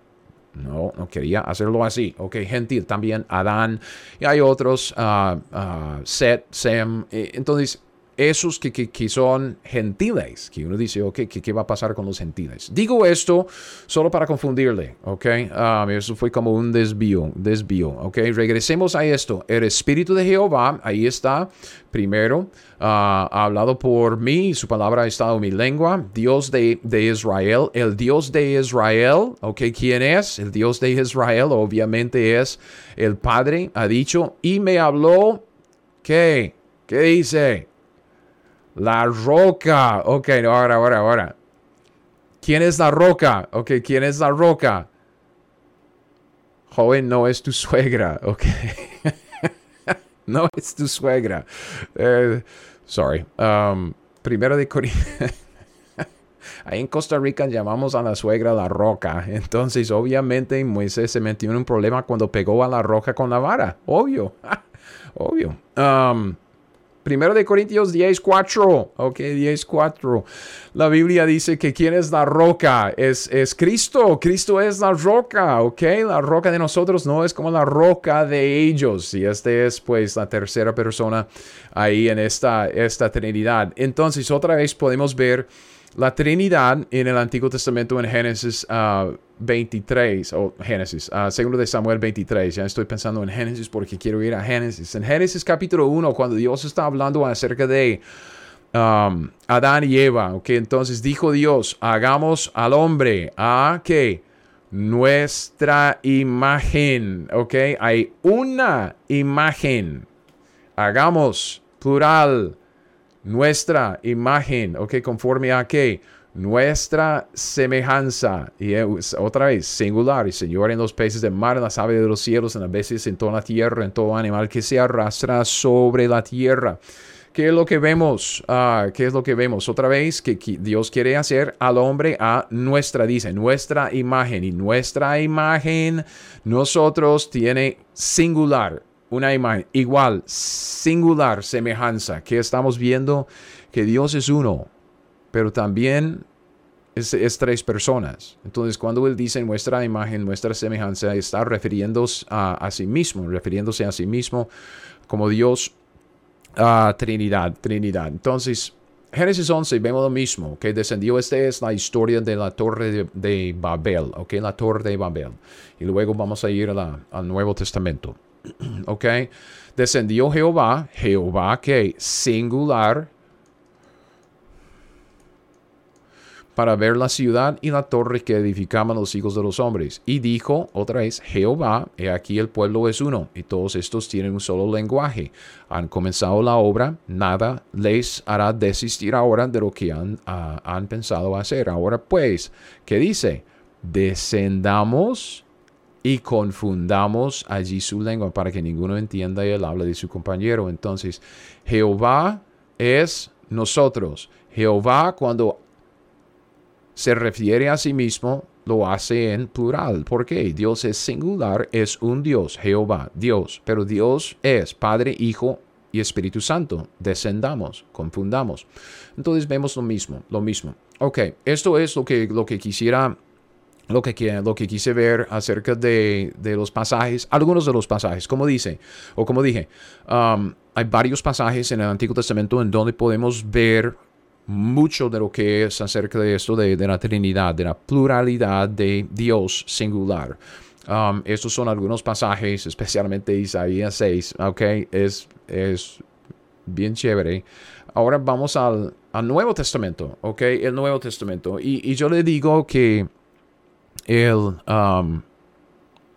No, no quería hacerlo así. Ok, gentil. También Adán y hay otros, uh, uh, Seth, Sem. Eh, entonces esos que, que, son gentiles, que uno dice, ok, ¿qué, ¿qué, va a pasar con los gentiles? Digo esto solo para confundirle, ok, um, eso fue como un desvío, desvío, ok, regresemos a esto, el Espíritu de Jehová, ahí está, primero, uh, ha hablado por mí, su palabra ha estado en mi lengua, Dios de, de Israel, el Dios de Israel, ok, ¿quién es? El Dios de Israel, obviamente es el Padre, ha dicho, y me habló, ¿qué? ¿Qué dice? La roca. Ok, ahora, ahora, ahora. ¿Quién es la roca? Ok, ¿quién es la roca? Joven, no es tu suegra. Ok. no es tu suegra. Eh, sorry. Um, primero de Ahí en Costa Rica llamamos a la suegra la roca. Entonces, obviamente, Moisés se metió en un problema cuando pegó a la roca con la vara. Obvio. Obvio. Um, Primero de Corintios 10.4. Ok, 10.4. La Biblia dice que quién es la roca. Es, es Cristo. Cristo es la roca. Ok, la roca de nosotros no es como la roca de ellos. Y este es pues la tercera persona ahí en esta, esta Trinidad. Entonces otra vez podemos ver la Trinidad en el Antiguo Testamento en Génesis 23, ah, o Génesis, uh, segundo de Samuel 23, ya estoy pensando en Génesis porque quiero ir a Génesis. En Génesis capítulo 1, cuando Dios está hablando acerca de um, Adán y Eva, ok, entonces dijo Dios, hagamos al hombre a que nuestra imagen, ok, hay una imagen, hagamos plural nuestra imagen, ok, conforme a qué? Nuestra semejanza, y otra vez, singular, y Señor en los peces del mar, en las aves de los cielos, en las veces en toda la tierra, en todo animal que se arrastra sobre la tierra. ¿Qué es lo que vemos? Ah, ¿Qué es lo que vemos? Otra vez que Dios quiere hacer al hombre a nuestra, dice, nuestra imagen. Y nuestra imagen, nosotros tiene singular una imagen igual, singular semejanza, que estamos viendo que Dios es uno, pero también es, tres personas. Entonces, cuando Él dice nuestra imagen, nuestra semejanza, está refiriéndose a, sí mismo, refiriéndose a sí mismo como Dios, a Trinidad, Trinidad. Entonces, Génesis 11 vemos lo mismo, que descendió, esta es la historia de la torre de, de Babel, ok, la torre de Babel. Y luego vamos a ir al Nuevo Testamento. ¿Ok? Descendió Jehová, Jehová que singular, para ver la ciudad y la torre que edificaban los hijos de los hombres. Y dijo otra vez, Jehová, he aquí el pueblo es uno, y todos estos tienen un solo lenguaje. Han comenzado la obra, nada les hará desistir ahora de lo que han, ah, han pensado hacer. Ahora pues, ¿qué dice? Descendamos y confundamos allí su lengua para que ninguno entienda el habla de su compañero. Entonces, Jehová es nosotros. Jehová cuando se refiere a sí mismo, lo hace en plural. ¿Por qué? Dios es singular, es un Dios, Jehová, Dios. Pero Dios es Padre, Hijo y Espíritu Santo. Descendamos, confundamos. Entonces vemos lo mismo, lo mismo. Ok, esto es lo que, lo que quisiera lo que, lo que quise ver acerca de, los pasajes, algunos de los pasajes, como dice, o como dije, um, hay varios pasajes en el Antiguo Testamento en donde podemos ver mucho de lo que es acerca de esto de, la Trinidad, de la pluralidad de Dios singular. Um, estos son algunos pasajes, especialmente Isaías 6, ok, es, es bien chévere. Ahora vamos al, Nuevo Testamento, ok, el Nuevo Testamento. Y, y yo le digo que el, um,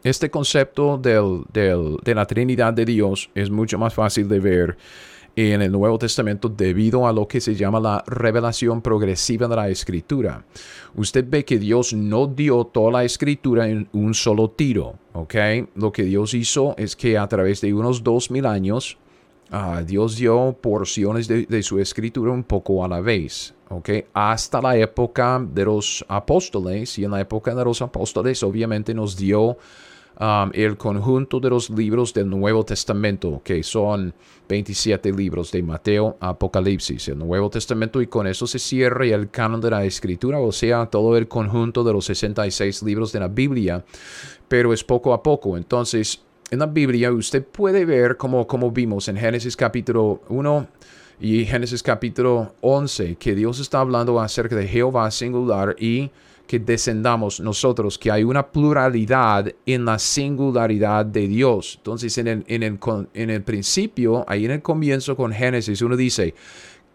este concepto de la Trinidad de Dios es mucho más fácil de ver en el Nuevo Testamento debido a lo que se llama la revelación progresiva de la Escritura. Usted ve que Dios no dio toda la Escritura en un solo tiro, ¿ok? Lo que Dios hizo es que a través de unos dos mil años, ah, Dios dio porciones de, su Escritura un poco a la vez. ¿ok? Hasta la época de los apóstoles, y en la época de los apóstoles obviamente nos dio Um, el conjunto de los libros del Nuevo Testamento, que son 27 libros de Mateo, Apocalipsis, el Nuevo Testamento, y con eso se cierra el canon de la Escritura, o sea, todo el conjunto de los 66 libros de la Biblia, pero es poco a poco. Entonces, en la Biblia usted puede ver, como, como vimos en Génesis capítulo 1, y Génesis capítulo 11, que Dios está hablando acerca de Jehová singular y que descendamos nosotros, que hay una pluralidad en la singularidad de Dios. Entonces, en el, en el, en el principio, ahí en el comienzo con Génesis, uno dice,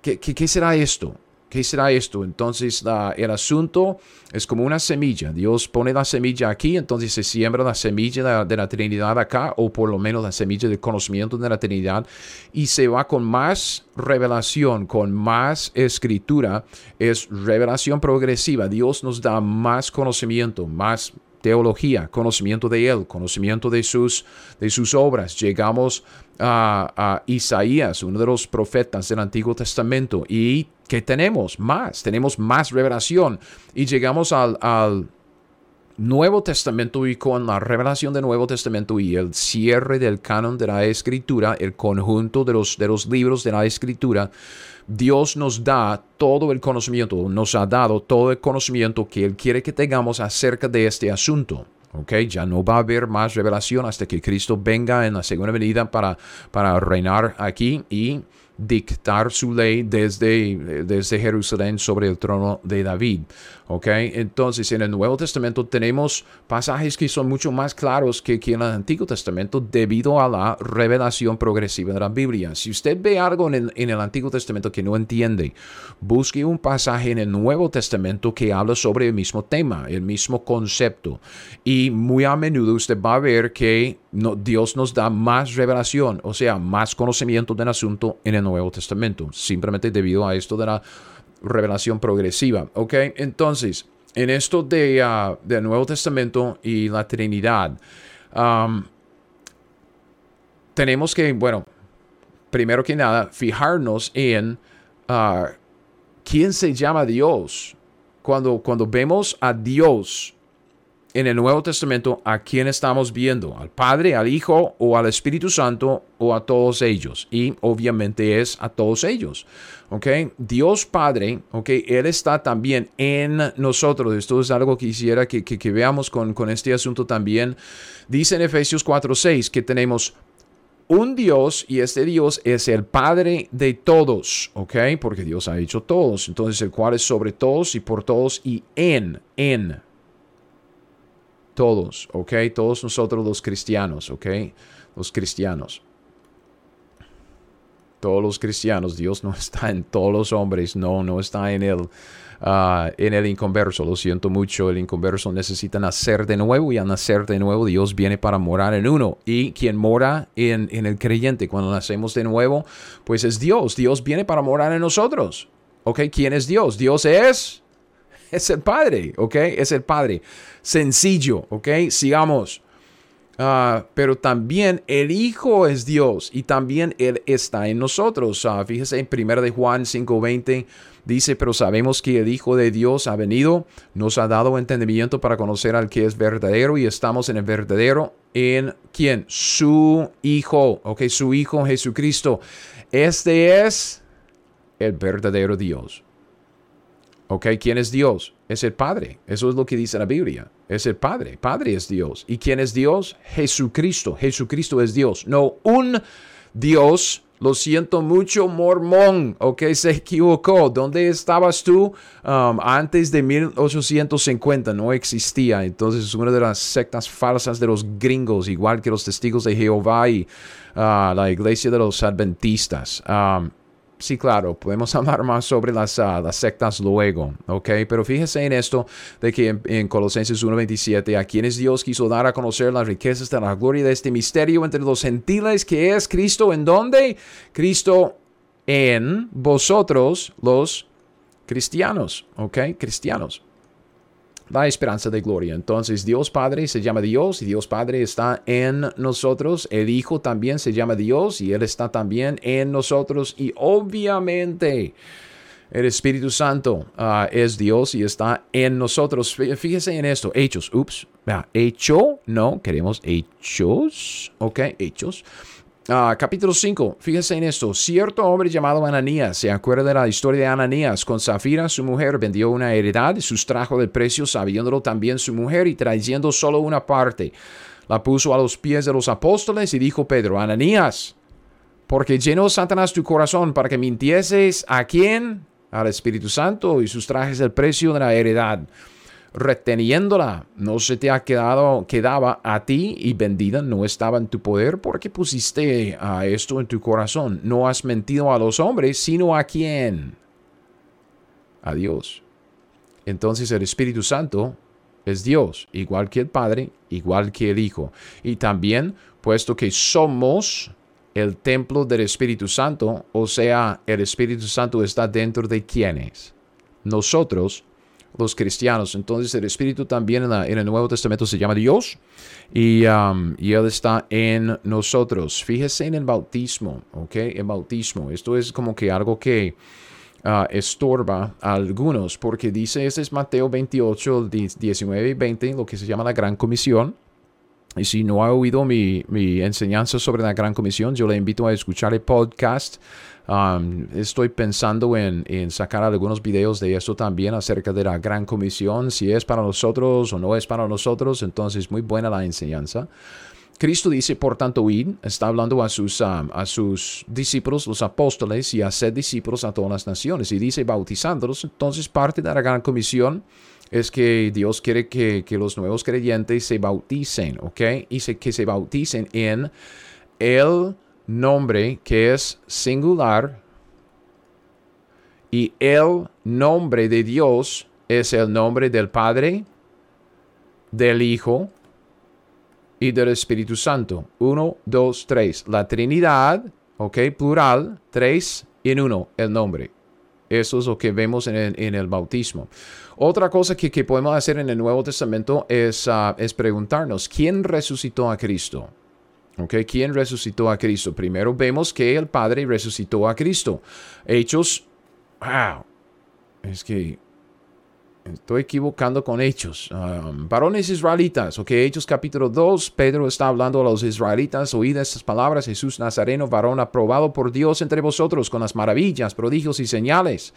¿qué, qué, qué será esto? ¿Qué será esto? Entonces el asunto es como una semilla. Dios pone la semilla aquí, entonces se siembra la semilla de la, Trinidad acá, o por lo menos la semilla del conocimiento de la Trinidad, y se va con más revelación, con más escritura. Es revelación progresiva. Dios nos da más conocimiento, más teología, conocimiento de Él, conocimiento de sus, de sus obras. Llegamos a, a Isaías, uno de los profetas del Antiguo Testamento, y que tenemos más, tenemos más revelación. Y llegamos al, al Nuevo Testamento y con la revelación del Nuevo Testamento y el cierre del canon de la Escritura, el conjunto de los, de los libros de la Escritura, Dios nos da todo el conocimiento, nos ha dado todo el conocimiento que Él quiere que tengamos acerca de este asunto. Okay, ya no va a haber más revelación hasta que Cristo venga en la segunda venida para, para reinar aquí y dictar su ley desde, desde Jerusalén sobre el trono de David. ¿Ok? Entonces, en el Nuevo Testamento tenemos pasajes que son mucho más claros que, que en el Antiguo Testamento debido a la revelación progresiva de la Biblia. Si usted ve algo en el, en el Antiguo Testamento que no entiende, busque un pasaje en el Nuevo Testamento que habla sobre el mismo tema, el mismo concepto. Y muy a menudo usted va a ver que no, Dios nos da más revelación, o sea, más conocimiento del asunto en el Nuevo Testamento, simplemente debido a esto de la revelación progresiva. ¿Ok? Entonces, en esto de, uh, del Nuevo Testamento y la Trinidad, um, tenemos que, bueno, primero que nada, fijarnos en uh, quién se llama Dios. Cuando, cuando vemos a Dios en el Nuevo Testamento, ¿a quién estamos viendo? ¿Al Padre, al Hijo o al Espíritu Santo o a todos ellos? Y obviamente es a todos ellos. ¿Ok? Dios Padre, ¿ok? Él está también en nosotros. Esto es algo que quisiera que, veamos con, con, este asunto también. Dice en Efesios 4:6 que tenemos un Dios y este Dios es el Padre de todos, ¿ok? Porque Dios ha hecho todos. Entonces, el cual es sobre todos y por todos y en, en todos, ¿ok? Todos nosotros los cristianos, ¿ok? Los cristianos. Todos los cristianos, Dios no está en todos los hombres, no, no está en el, ah, en el inconverso. Lo siento mucho, el inconverso necesita nacer de nuevo y al nacer de nuevo Dios viene para morar en uno. Y quien mora en, en el creyente cuando nacemos de nuevo, pues es Dios. Dios viene para morar en nosotros. ¿Ok? ¿Quién es Dios? Dios es es el Padre, ¿ok? Es el Padre. Sencillo, ¿ok? Sigamos. Ah, pero también el Hijo es Dios y también Él está en nosotros. Uh, fíjese en 1 de Juan 5:20 dice, pero sabemos que el Hijo de Dios ha venido, nos ha dado entendimiento para conocer al que es verdadero y estamos en el verdadero. ¿En quién? Su Hijo, ok, su Hijo Jesucristo. Este es el verdadero Dios. ¿Ok? ¿Quién es Dios? Es el Padre. Eso es lo que dice la Biblia. Es el Padre. Padre es Dios. ¿Y quién es Dios? Jesucristo. Jesucristo es Dios. No un Dios. Lo siento mucho, mormón. Ok, se equivocó. ¿Dónde estabas tú? Um, antes de 1850 no existía. Entonces es una de las sectas falsas de los gringos, igual que los testigos de Jehová y uh, la iglesia de los adventistas. Um, Sí, claro, podemos hablar más sobre las, ah, las sectas luego, ¿ok? Pero fíjese en esto de que en, en Colosenses 1.27, a quienes Dios quiso dar a conocer las riquezas de la gloria de este misterio entre los gentiles que es Cristo, ¿en dónde? Cristo en vosotros los cristianos, ¿ok? Cristianos la esperanza de gloria. Entonces Dios Padre se llama Dios y Dios Padre está en nosotros. El Hijo también se llama Dios y Él está también en nosotros. Y obviamente el Espíritu Santo ah, es Dios y está en nosotros. Fíjese en esto. Hechos. Ups. Hecho. No, queremos hechos. Ok, hechos. Ah, capítulo 5, fíjese en esto. Cierto hombre llamado Ananías, se acuerda de la historia de Ananías, con Zafira su mujer vendió una heredad, sustrajo del precio, sabiéndolo también su mujer y trayendo solo una parte. La puso a los pies de los apóstoles y dijo Pedro, Ananías, porque llenó Satanás tu corazón para que mintieses a quién? Al Espíritu Santo y sustrajes el precio de la heredad reteniéndola, no se te ha quedado, quedaba a ti y vendida, no estaba en tu poder, porque pusiste a esto en tu corazón. No has mentido a los hombres, sino a quién? A Dios. Entonces el Espíritu Santo es Dios, igual que el Padre, igual que el Hijo. Y también, puesto que somos el templo del Espíritu Santo, o sea, el Espíritu Santo está dentro de quienes? Nosotros los cristianos. Entonces el Espíritu también en, el Nuevo Testamento se llama Dios y, um, y, Él está en nosotros. Fíjese en el bautismo, ¿ok? El bautismo. Esto es como que algo que uh, estorba a algunos porque dice, este es Mateo 28, 19 y 20, lo que se llama la Gran Comisión. Y si no ha oído mi, mi enseñanza sobre la Gran Comisión, yo le invito a escuchar el podcast Um, estoy pensando en, sacar algunos videos de esto también acerca de la gran comisión, si es para nosotros o no es para nosotros, entonces muy buena la enseñanza. Cristo dice, por tanto, id, está hablando a sus, um, a sus discípulos, los apóstoles, y hacer discípulos a todas las naciones, y dice, bautizándolos, entonces parte de la gran comisión es que Dios quiere que, que los nuevos creyentes se bauticen, ¿ok? Y que se bauticen en el nombre que es singular y el nombre de Dios es el nombre del Padre, del Hijo y del Espíritu Santo. Uno, dos, tres. La Trinidad, ok, plural, tres en uno, el nombre. Eso es lo que vemos en el, bautismo. Otra cosa que, podemos hacer en el Nuevo Testamento es, ah, es preguntarnos, ¿quién resucitó a Cristo? ¿Quién resucitó a Cristo? Primero vemos que el Padre resucitó a Cristo. Hechos, wow, es que estoy equivocando con Hechos. Um, varones israelitas, ok, Hechos capítulo 2, Pedro está hablando a los israelitas, oíd estas palabras, Jesús Nazareno, varón aprobado por Dios entre vosotros con las maravillas, prodigios y señales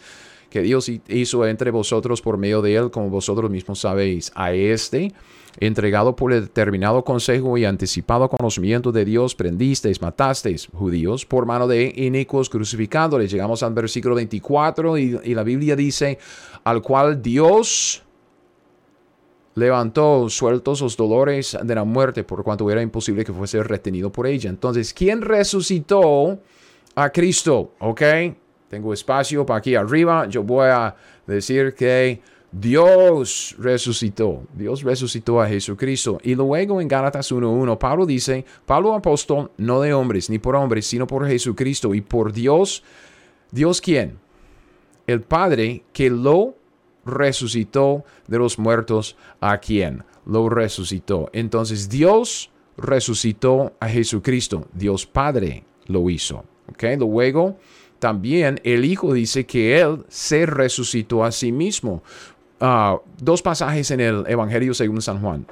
que Dios hizo entre vosotros por medio de él, como vosotros mismos sabéis. A este entregado por el determinado consejo y anticipado conocimiento de Dios, prendisteis, matasteis judíos por mano de inicuos crucificándoles. Llegamos al versículo 24 y, y la Biblia dice, al cual Dios levantó sueltos los dolores de la muerte por cuanto era imposible que fuese retenido por ella. Entonces, ¿quién resucitó a Cristo? ¿Ok? Tengo espacio para aquí arriba. Yo voy a decir que Dios resucitó, Dios resucitó a Jesucristo. Y luego en Gálatas 1.1, Pablo dice, Pablo apóstol, no de hombres, ni por hombres, sino por Jesucristo y por Dios. ¿Dios quién? El Padre que lo resucitó de los muertos. ¿A quién? Lo resucitó. Entonces Dios resucitó a Jesucristo. Dios Padre lo hizo. ¿Ok? Luego también el Hijo dice que Él se resucitó a sí mismo. Ah, dos pasajes en el Evangelio según San Juan.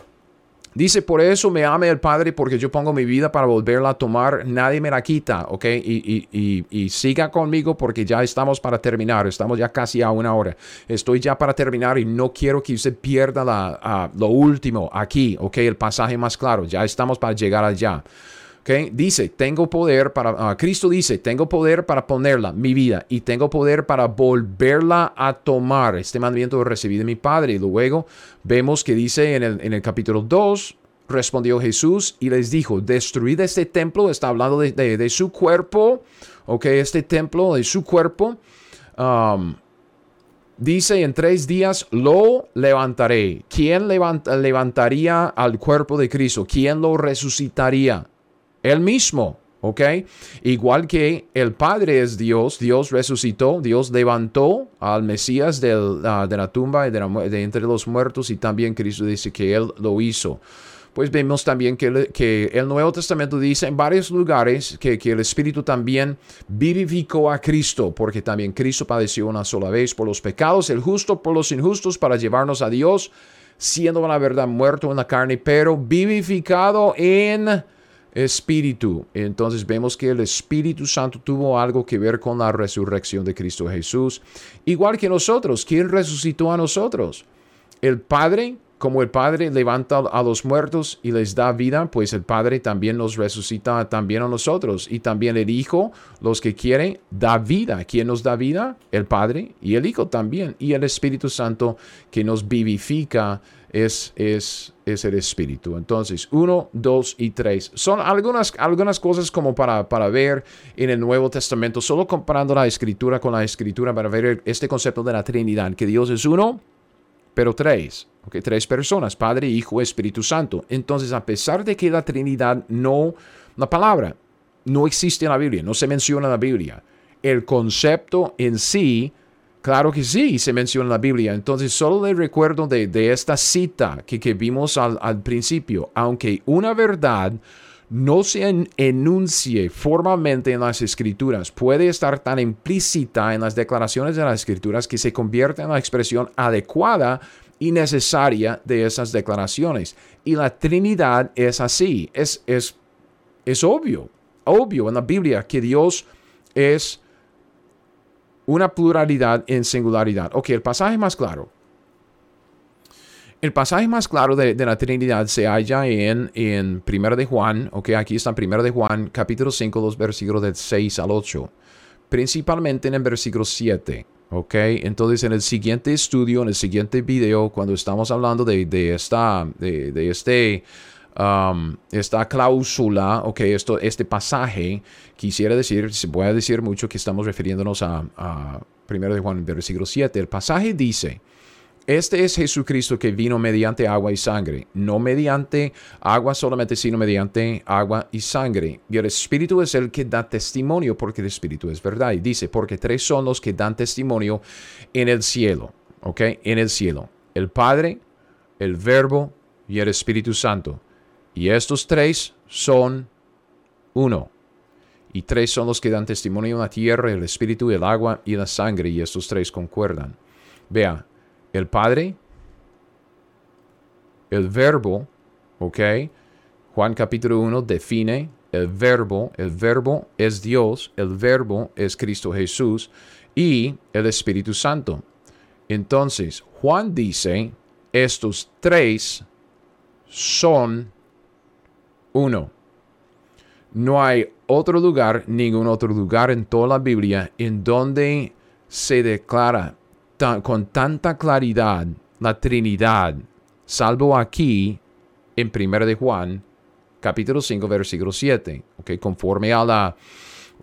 Dice, por eso me ame el Padre, porque yo pongo mi vida para volverla a tomar, nadie me la quita, ¿ok? Y, siga conmigo porque ya estamos para terminar, estamos ya casi a una hora. Estoy ya para terminar y no quiero que usted pierda la, ah, lo último aquí, ¿ok? El pasaje más claro, ya estamos para llegar allá. Dice, tengo poder para, ah, Cristo dice, tengo poder para ponerla, mi vida, y tengo poder para volverla a tomar. Este mandamiento lo recibí de mi Padre. Y luego vemos que dice en el, en el capítulo 2, respondió Jesús y les dijo, destruid este templo, está hablando de, su cuerpo, ok, este templo de su cuerpo. Um, dice, en tres días lo levantaré. ¿Quién levantaría al cuerpo de Cristo? ¿Quién lo resucitaría? Él mismo. ¿Ok? Igual que el Padre es Dios, Dios resucitó, Dios levantó al Mesías ah, de la tumba y de, entre los muertos y también Cristo dice que Él lo hizo. Pues vemos también que, que el Nuevo Testamento dice en varios lugares que, que, el Espíritu también vivificó a Cristo, porque también Cristo padeció una sola vez por los pecados, el justo por los injustos, para llevarnos a Dios, siendo la verdad muerto en la carne, pero vivificado en espíritu. Entonces vemos que el Espíritu Santo tuvo algo que ver con la resurrección de Cristo Jesús. Igual que nosotros, ¿quién resucitó a nosotros? El Padre, como el Padre levanta a los muertos y les da vida, pues el Padre también nos resucita también a nosotros. Y también el Hijo, los que quieren, da vida. ¿Quién nos da vida? El Padre y el Hijo también. Y el Espíritu Santo que nos vivifica es, es, es el Espíritu. Entonces, uno, dos y tres. Son algunas, algunas cosas como para, para ver en el Nuevo Testamento, solo comparando la Escritura con la Escritura para ver este concepto de la Trinidad, que Dios es uno, pero tres. Tres personas, Padre, Hijo, Espíritu Santo. Entonces, a pesar de que la Trinidad no, la palabra no existe en la Biblia, no se menciona en la Biblia, el concepto en sí Claro que sí, se menciona en la Biblia. Entonces, solo le recuerdo de, esta cita que, que vimos al, al, principio. Aunque una verdad no se enuncie formalmente en las escrituras, puede estar tan implícita en las declaraciones de las escrituras que se convierte en la expresión adecuada y necesaria de esas declaraciones. Y la Trinidad es así. Es, es, es obvio, obvio en la Biblia que Dios es una pluralidad en singularidad. Ok, el pasaje más claro. El pasaje más claro de, la Trinidad se halla en, en 1 de Juan, ok, aquí está en 1 de Juan, capítulo 5, los versículos del 6 al 8, principalmente en el versículo 7, ok, entonces en el siguiente estudio, en el siguiente video, cuando estamos hablando de, de esta, de, de este Um, esta cláusula, ok, esto, este pasaje, quisiera decir, se puede decir mucho que estamos refiriéndonos a, a 1 de Juan, versículo 7. El pasaje dice, este es Jesucristo que vino mediante agua y sangre, no mediante agua solamente, sino mediante agua y sangre. Y el Espíritu es el que da testimonio, porque el Espíritu es verdad. Y dice, porque tres son los que dan testimonio en el cielo, ¿ok? En el cielo. El Padre, el Verbo y el Espíritu Santo. Y estos tres son uno. Y tres son los que dan testimonio en la tierra, el espíritu, el agua y la sangre. Y estos tres concuerdan. Vea, el Padre, el Verbo, ¿ok? Juan capítulo 1 define el Verbo. El Verbo es Dios, el Verbo es Cristo Jesús y el Espíritu Santo. Entonces, Juan dice, estos tres son uno, no hay otro lugar, ningún otro lugar en toda la Biblia en donde se declara con tanta claridad la Trinidad, salvo aquí en 1 de Juan, capítulo 5, versículo 7, okay, conforme a la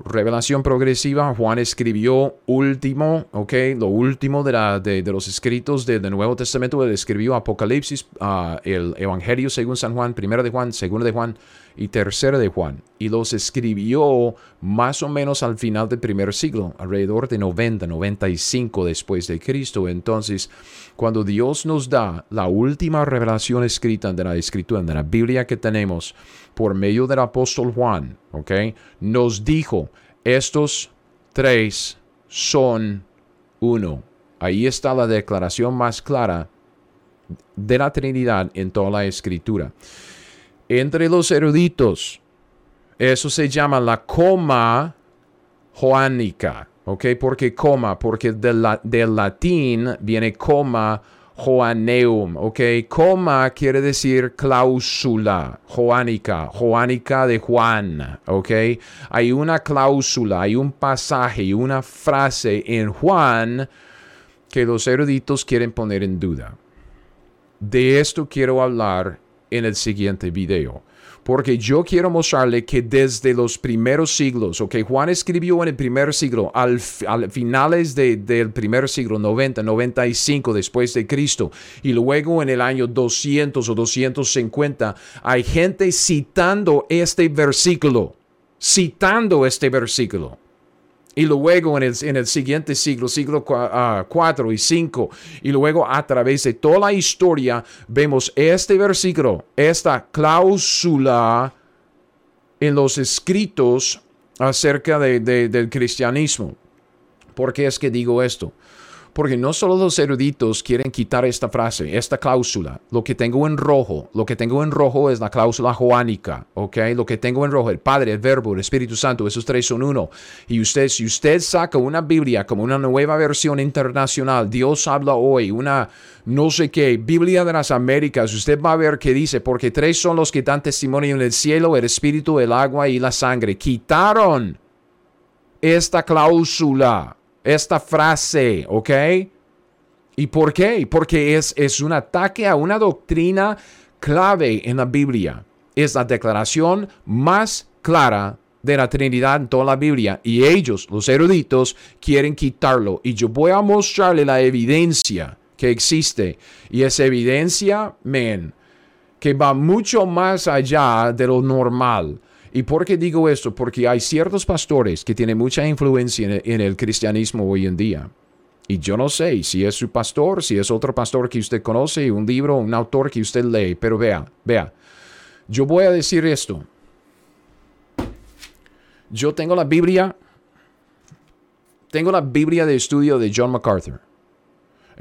revelación progresiva, Juan escribió último, ok, lo último de, la, de, los escritos del Nuevo Testamento, él escribió Apocalipsis, ah, el Evangelio según San Juan, primero de Juan, segundo de Juan y tercero de Juan, y los escribió más o menos al final del primer siglo, alrededor de 90, 95 después de Cristo. Entonces, cuando Dios nos da la última revelación escrita de la escritura, de la Biblia que tenemos, por medio del apóstol Juan, ¿ok? Nos dijo, estos tres son uno. Ahí está la declaración más clara de la Trinidad en toda la escritura. Entre los eruditos, eso se llama la coma joánica, ¿ok? Porque coma, porque del, del latín viene coma Joaneum, ¿ok? Coma quiere decir cláusula, joánica, joánica de Juan, ¿ok? Hay una cláusula, hay un pasaje, una frase en Juan que los eruditos quieren poner en duda. De esto quiero hablar en el siguiente video. Porque yo quiero mostrarle que desde los primeros siglos, ok, Juan escribió en el primer siglo, al, finales del primer siglo, 90, 95 después de Cristo, y luego en el año 200 o 250, hay gente citando este versículo, citando este versículo. Y luego en el, en el siguiente siglo, siglo 4 ah, y 5, y luego a través de toda la historia, vemos este versículo, esta cláusula en los escritos acerca del cristianismo. ¿Por qué es que digo esto? Porque no solo los eruditos quieren quitar esta frase, esta cláusula. Lo que tengo en rojo, lo que tengo en rojo es la cláusula joánica, ¿ok? Lo que tengo en rojo, el Padre, el Verbo, el Espíritu Santo, esos tres son uno. Y usted, si usted saca una Biblia como una nueva versión internacional, Dios habla hoy, una no sé qué, Biblia de las Américas, usted va a ver que dice, porque tres son los que dan testimonio en el cielo, el Espíritu, el agua y la sangre. Quitaron esta cláusula esta frase, ¿ok? ¿Y por qué? Porque es, es un ataque a una doctrina clave en la Biblia. Es la declaración más clara de la Trinidad en toda la Biblia. Y ellos, los eruditos, quieren quitarlo. Y yo voy a mostrarle la evidencia que existe. Y esa evidencia, men, que va mucho más allá de lo normal. ¿Y por qué digo esto? Porque hay ciertos pastores que tienen mucha influencia en el, cristianismo hoy en día. Y yo no sé si es su pastor, si es otro pastor que usted conoce, un libro, un autor que usted lee, pero vea, vea, yo voy a decir esto. Yo tengo la Biblia, tengo la Biblia de estudio de John MacArthur.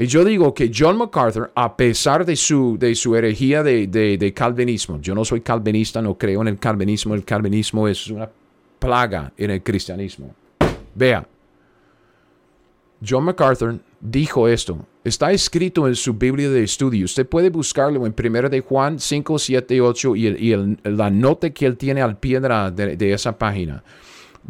Y yo digo que John MacArthur, a pesar de su, de su herejía de, calvinismo, yo no soy calvinista, no creo en el calvinismo, el calvinismo es una plaga en el cristianismo. Vea, John MacArthur dijo esto. Está escrito en su Biblia de estudio. Usted puede buscarlo en 1 de Juan 5, 7, 8 y, la nota que él tiene al pie de esa página.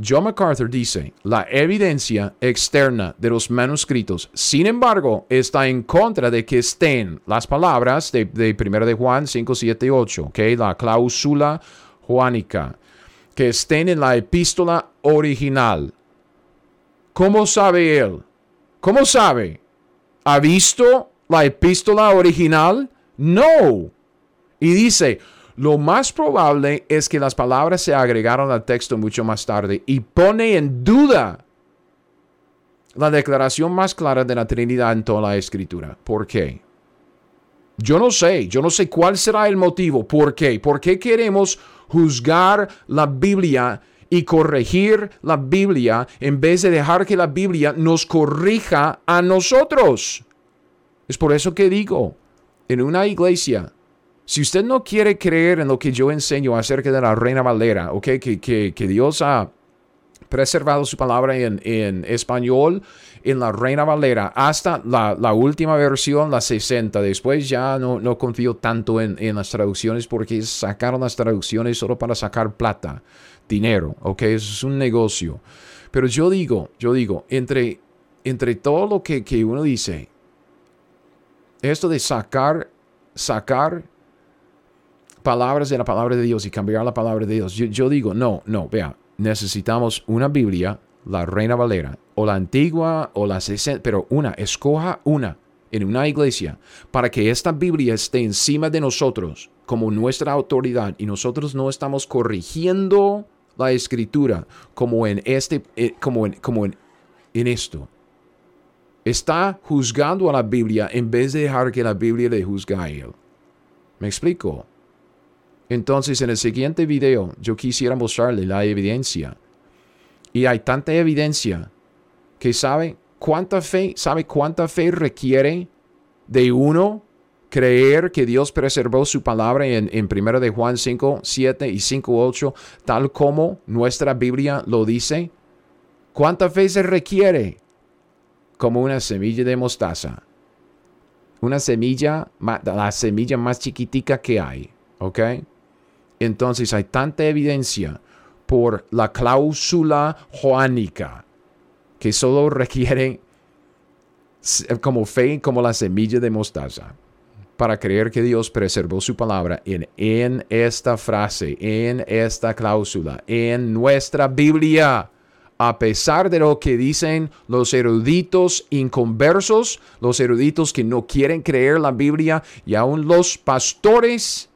John MacArthur dice, la evidencia externa de los manuscritos, sin embargo, está en contra de que estén las palabras de, de 1 de Juan 5, 7 8, okay, la cláusula juánica, que estén en la epístola original. ¿Cómo sabe él? ¿Cómo sabe? ¿Ha visto la epístola original? No. Y dice, lo más probable es que las palabras se agregaron al texto mucho más tarde y pone en duda la declaración más clara de la Trinidad en toda la escritura. ¿Por qué? Yo no sé, yo no sé cuál será el motivo. ¿Por qué? ¿Por qué queremos juzgar la Biblia y corregir la Biblia en vez de dejar que la Biblia nos corrija a nosotros? Es por eso que digo, en una iglesia si usted no quiere creer en lo que yo enseño acerca de la Reina Valera, okay, que, que, Dios ha preservado su palabra en, en, español en la Reina Valera hasta la, la, última versión, la 60. Después ya no, no confío tanto en, en, las traducciones porque sacaron las traducciones solo para sacar plata, dinero, ¿ok? Eso es un negocio. Pero yo digo, yo digo, entre, entre todo lo que, que uno dice, esto de sacar, sacar palabras de la palabra de Dios y cambiar la palabra de Dios. Yo, digo, no, no, vea, necesitamos una Biblia, la Reina Valera, o la antigua, o la 60, pero una, escoja una en una iglesia para que esta Biblia esté encima de nosotros como nuestra autoridad y nosotros no estamos corrigiendo la escritura como en este, eh, como en, como en, en esto. Está juzgando a la Biblia en vez de dejar que la Biblia le juzgue a él. ¿Me explico? Entonces, en el siguiente video, yo quisiera mostrarle la evidencia. Y hay tanta evidencia que sabe cuánta fe, sabe cuánta fe requiere de uno creer que Dios preservó su palabra en, en 1 de Juan 5, 7 y 5, 8, tal como nuestra Biblia lo dice. ¿Cuánta fe se requiere? Como una semilla de mostaza. Una semilla, la semilla más chiquitica que hay. ¿Ok? Entonces hay tanta evidencia por la cláusula joánica que solo requiere como fe como la semilla de mostaza. para creer que Dios preservó su palabra en, esta frase, en esta cláusula, en nuestra Biblia. A pesar de lo que dicen los eruditos inconversos, los eruditos que no quieren creer la Biblia y aún los pastores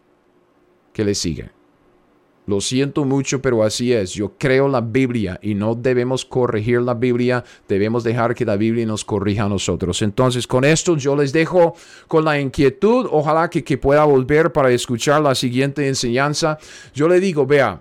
que le siguen. Lo siento mucho, pero así es. Yo creo la Biblia y no debemos corregir la Biblia, debemos dejar que la Biblia nos corrija a nosotros. Entonces, con esto yo les dejo con la inquietud. Ojalá que, que pueda volver para escuchar la siguiente enseñanza. Yo le digo, vea,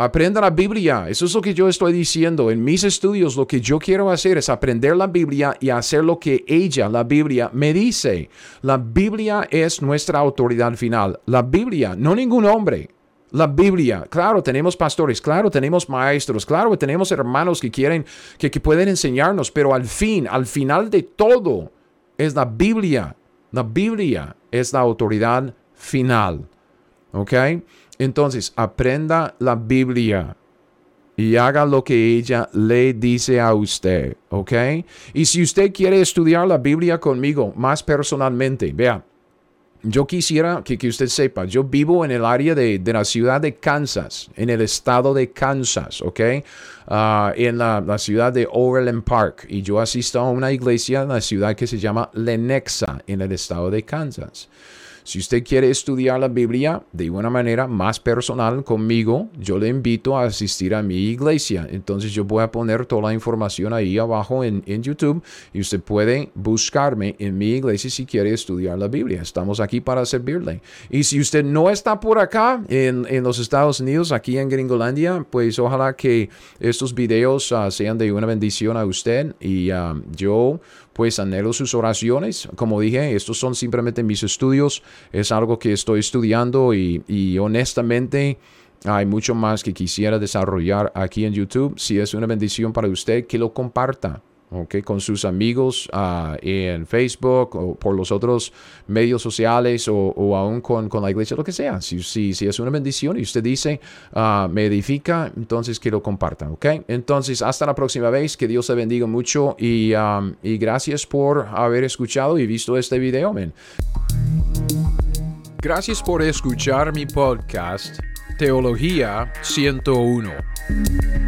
Aprenda la Biblia. Eso es lo que yo estoy diciendo. En mis estudios lo que yo quiero hacer es aprender la Biblia y hacer lo que ella, la Biblia, me dice. La Biblia es nuestra autoridad final. La Biblia, no ningún hombre. La Biblia, claro, tenemos pastores, claro, tenemos maestros, claro, tenemos hermanos que quieren, que, que pueden enseñarnos, pero al fin, al final de todo, es la Biblia. La Biblia es la autoridad final. ¿Ok? Entonces, aprenda la Biblia y haga lo que ella le dice a usted, ¿ok? Y si usted quiere estudiar la Biblia conmigo más personalmente, vea, yo quisiera que, usted sepa, yo vivo en el área de, la ciudad de Kansas, en el estado de Kansas, ¿ok? Ah, en la, la, ciudad de Overland Park. Y yo asisto a una iglesia en la ciudad que se llama Lenexa, en el estado de Kansas. Si usted quiere estudiar la Biblia de una manera más personal conmigo, yo le invito a asistir a mi iglesia. Entonces yo voy a poner toda la información ahí abajo en, YouTube y usted puede buscarme en mi iglesia si quiere estudiar la Biblia. Estamos aquí para servirle. Y si usted no está por acá en, los Estados Unidos, aquí en Gringolandia, pues ojalá que estos videos ah, sean de una bendición a usted y ah, yo pues anhelo sus oraciones. Como dije, estos son simplemente mis estudios, es algo que estoy estudiando y, y honestamente hay mucho más que quisiera desarrollar aquí en YouTube. Si es una bendición para usted, que lo comparta okay, con sus amigos uh, en Facebook o por los otros medios sociales o, o aún con, con, la iglesia, lo que sea. Si, si, si, es una bendición y usted dice, uh, me edifica, entonces que lo compartan. ¿ok? Entonces, hasta la próxima vez, que Dios te bendiga mucho y, y gracias por haber escuchado y visto este video. Gracias por escuchar mi podcast, Teología 101.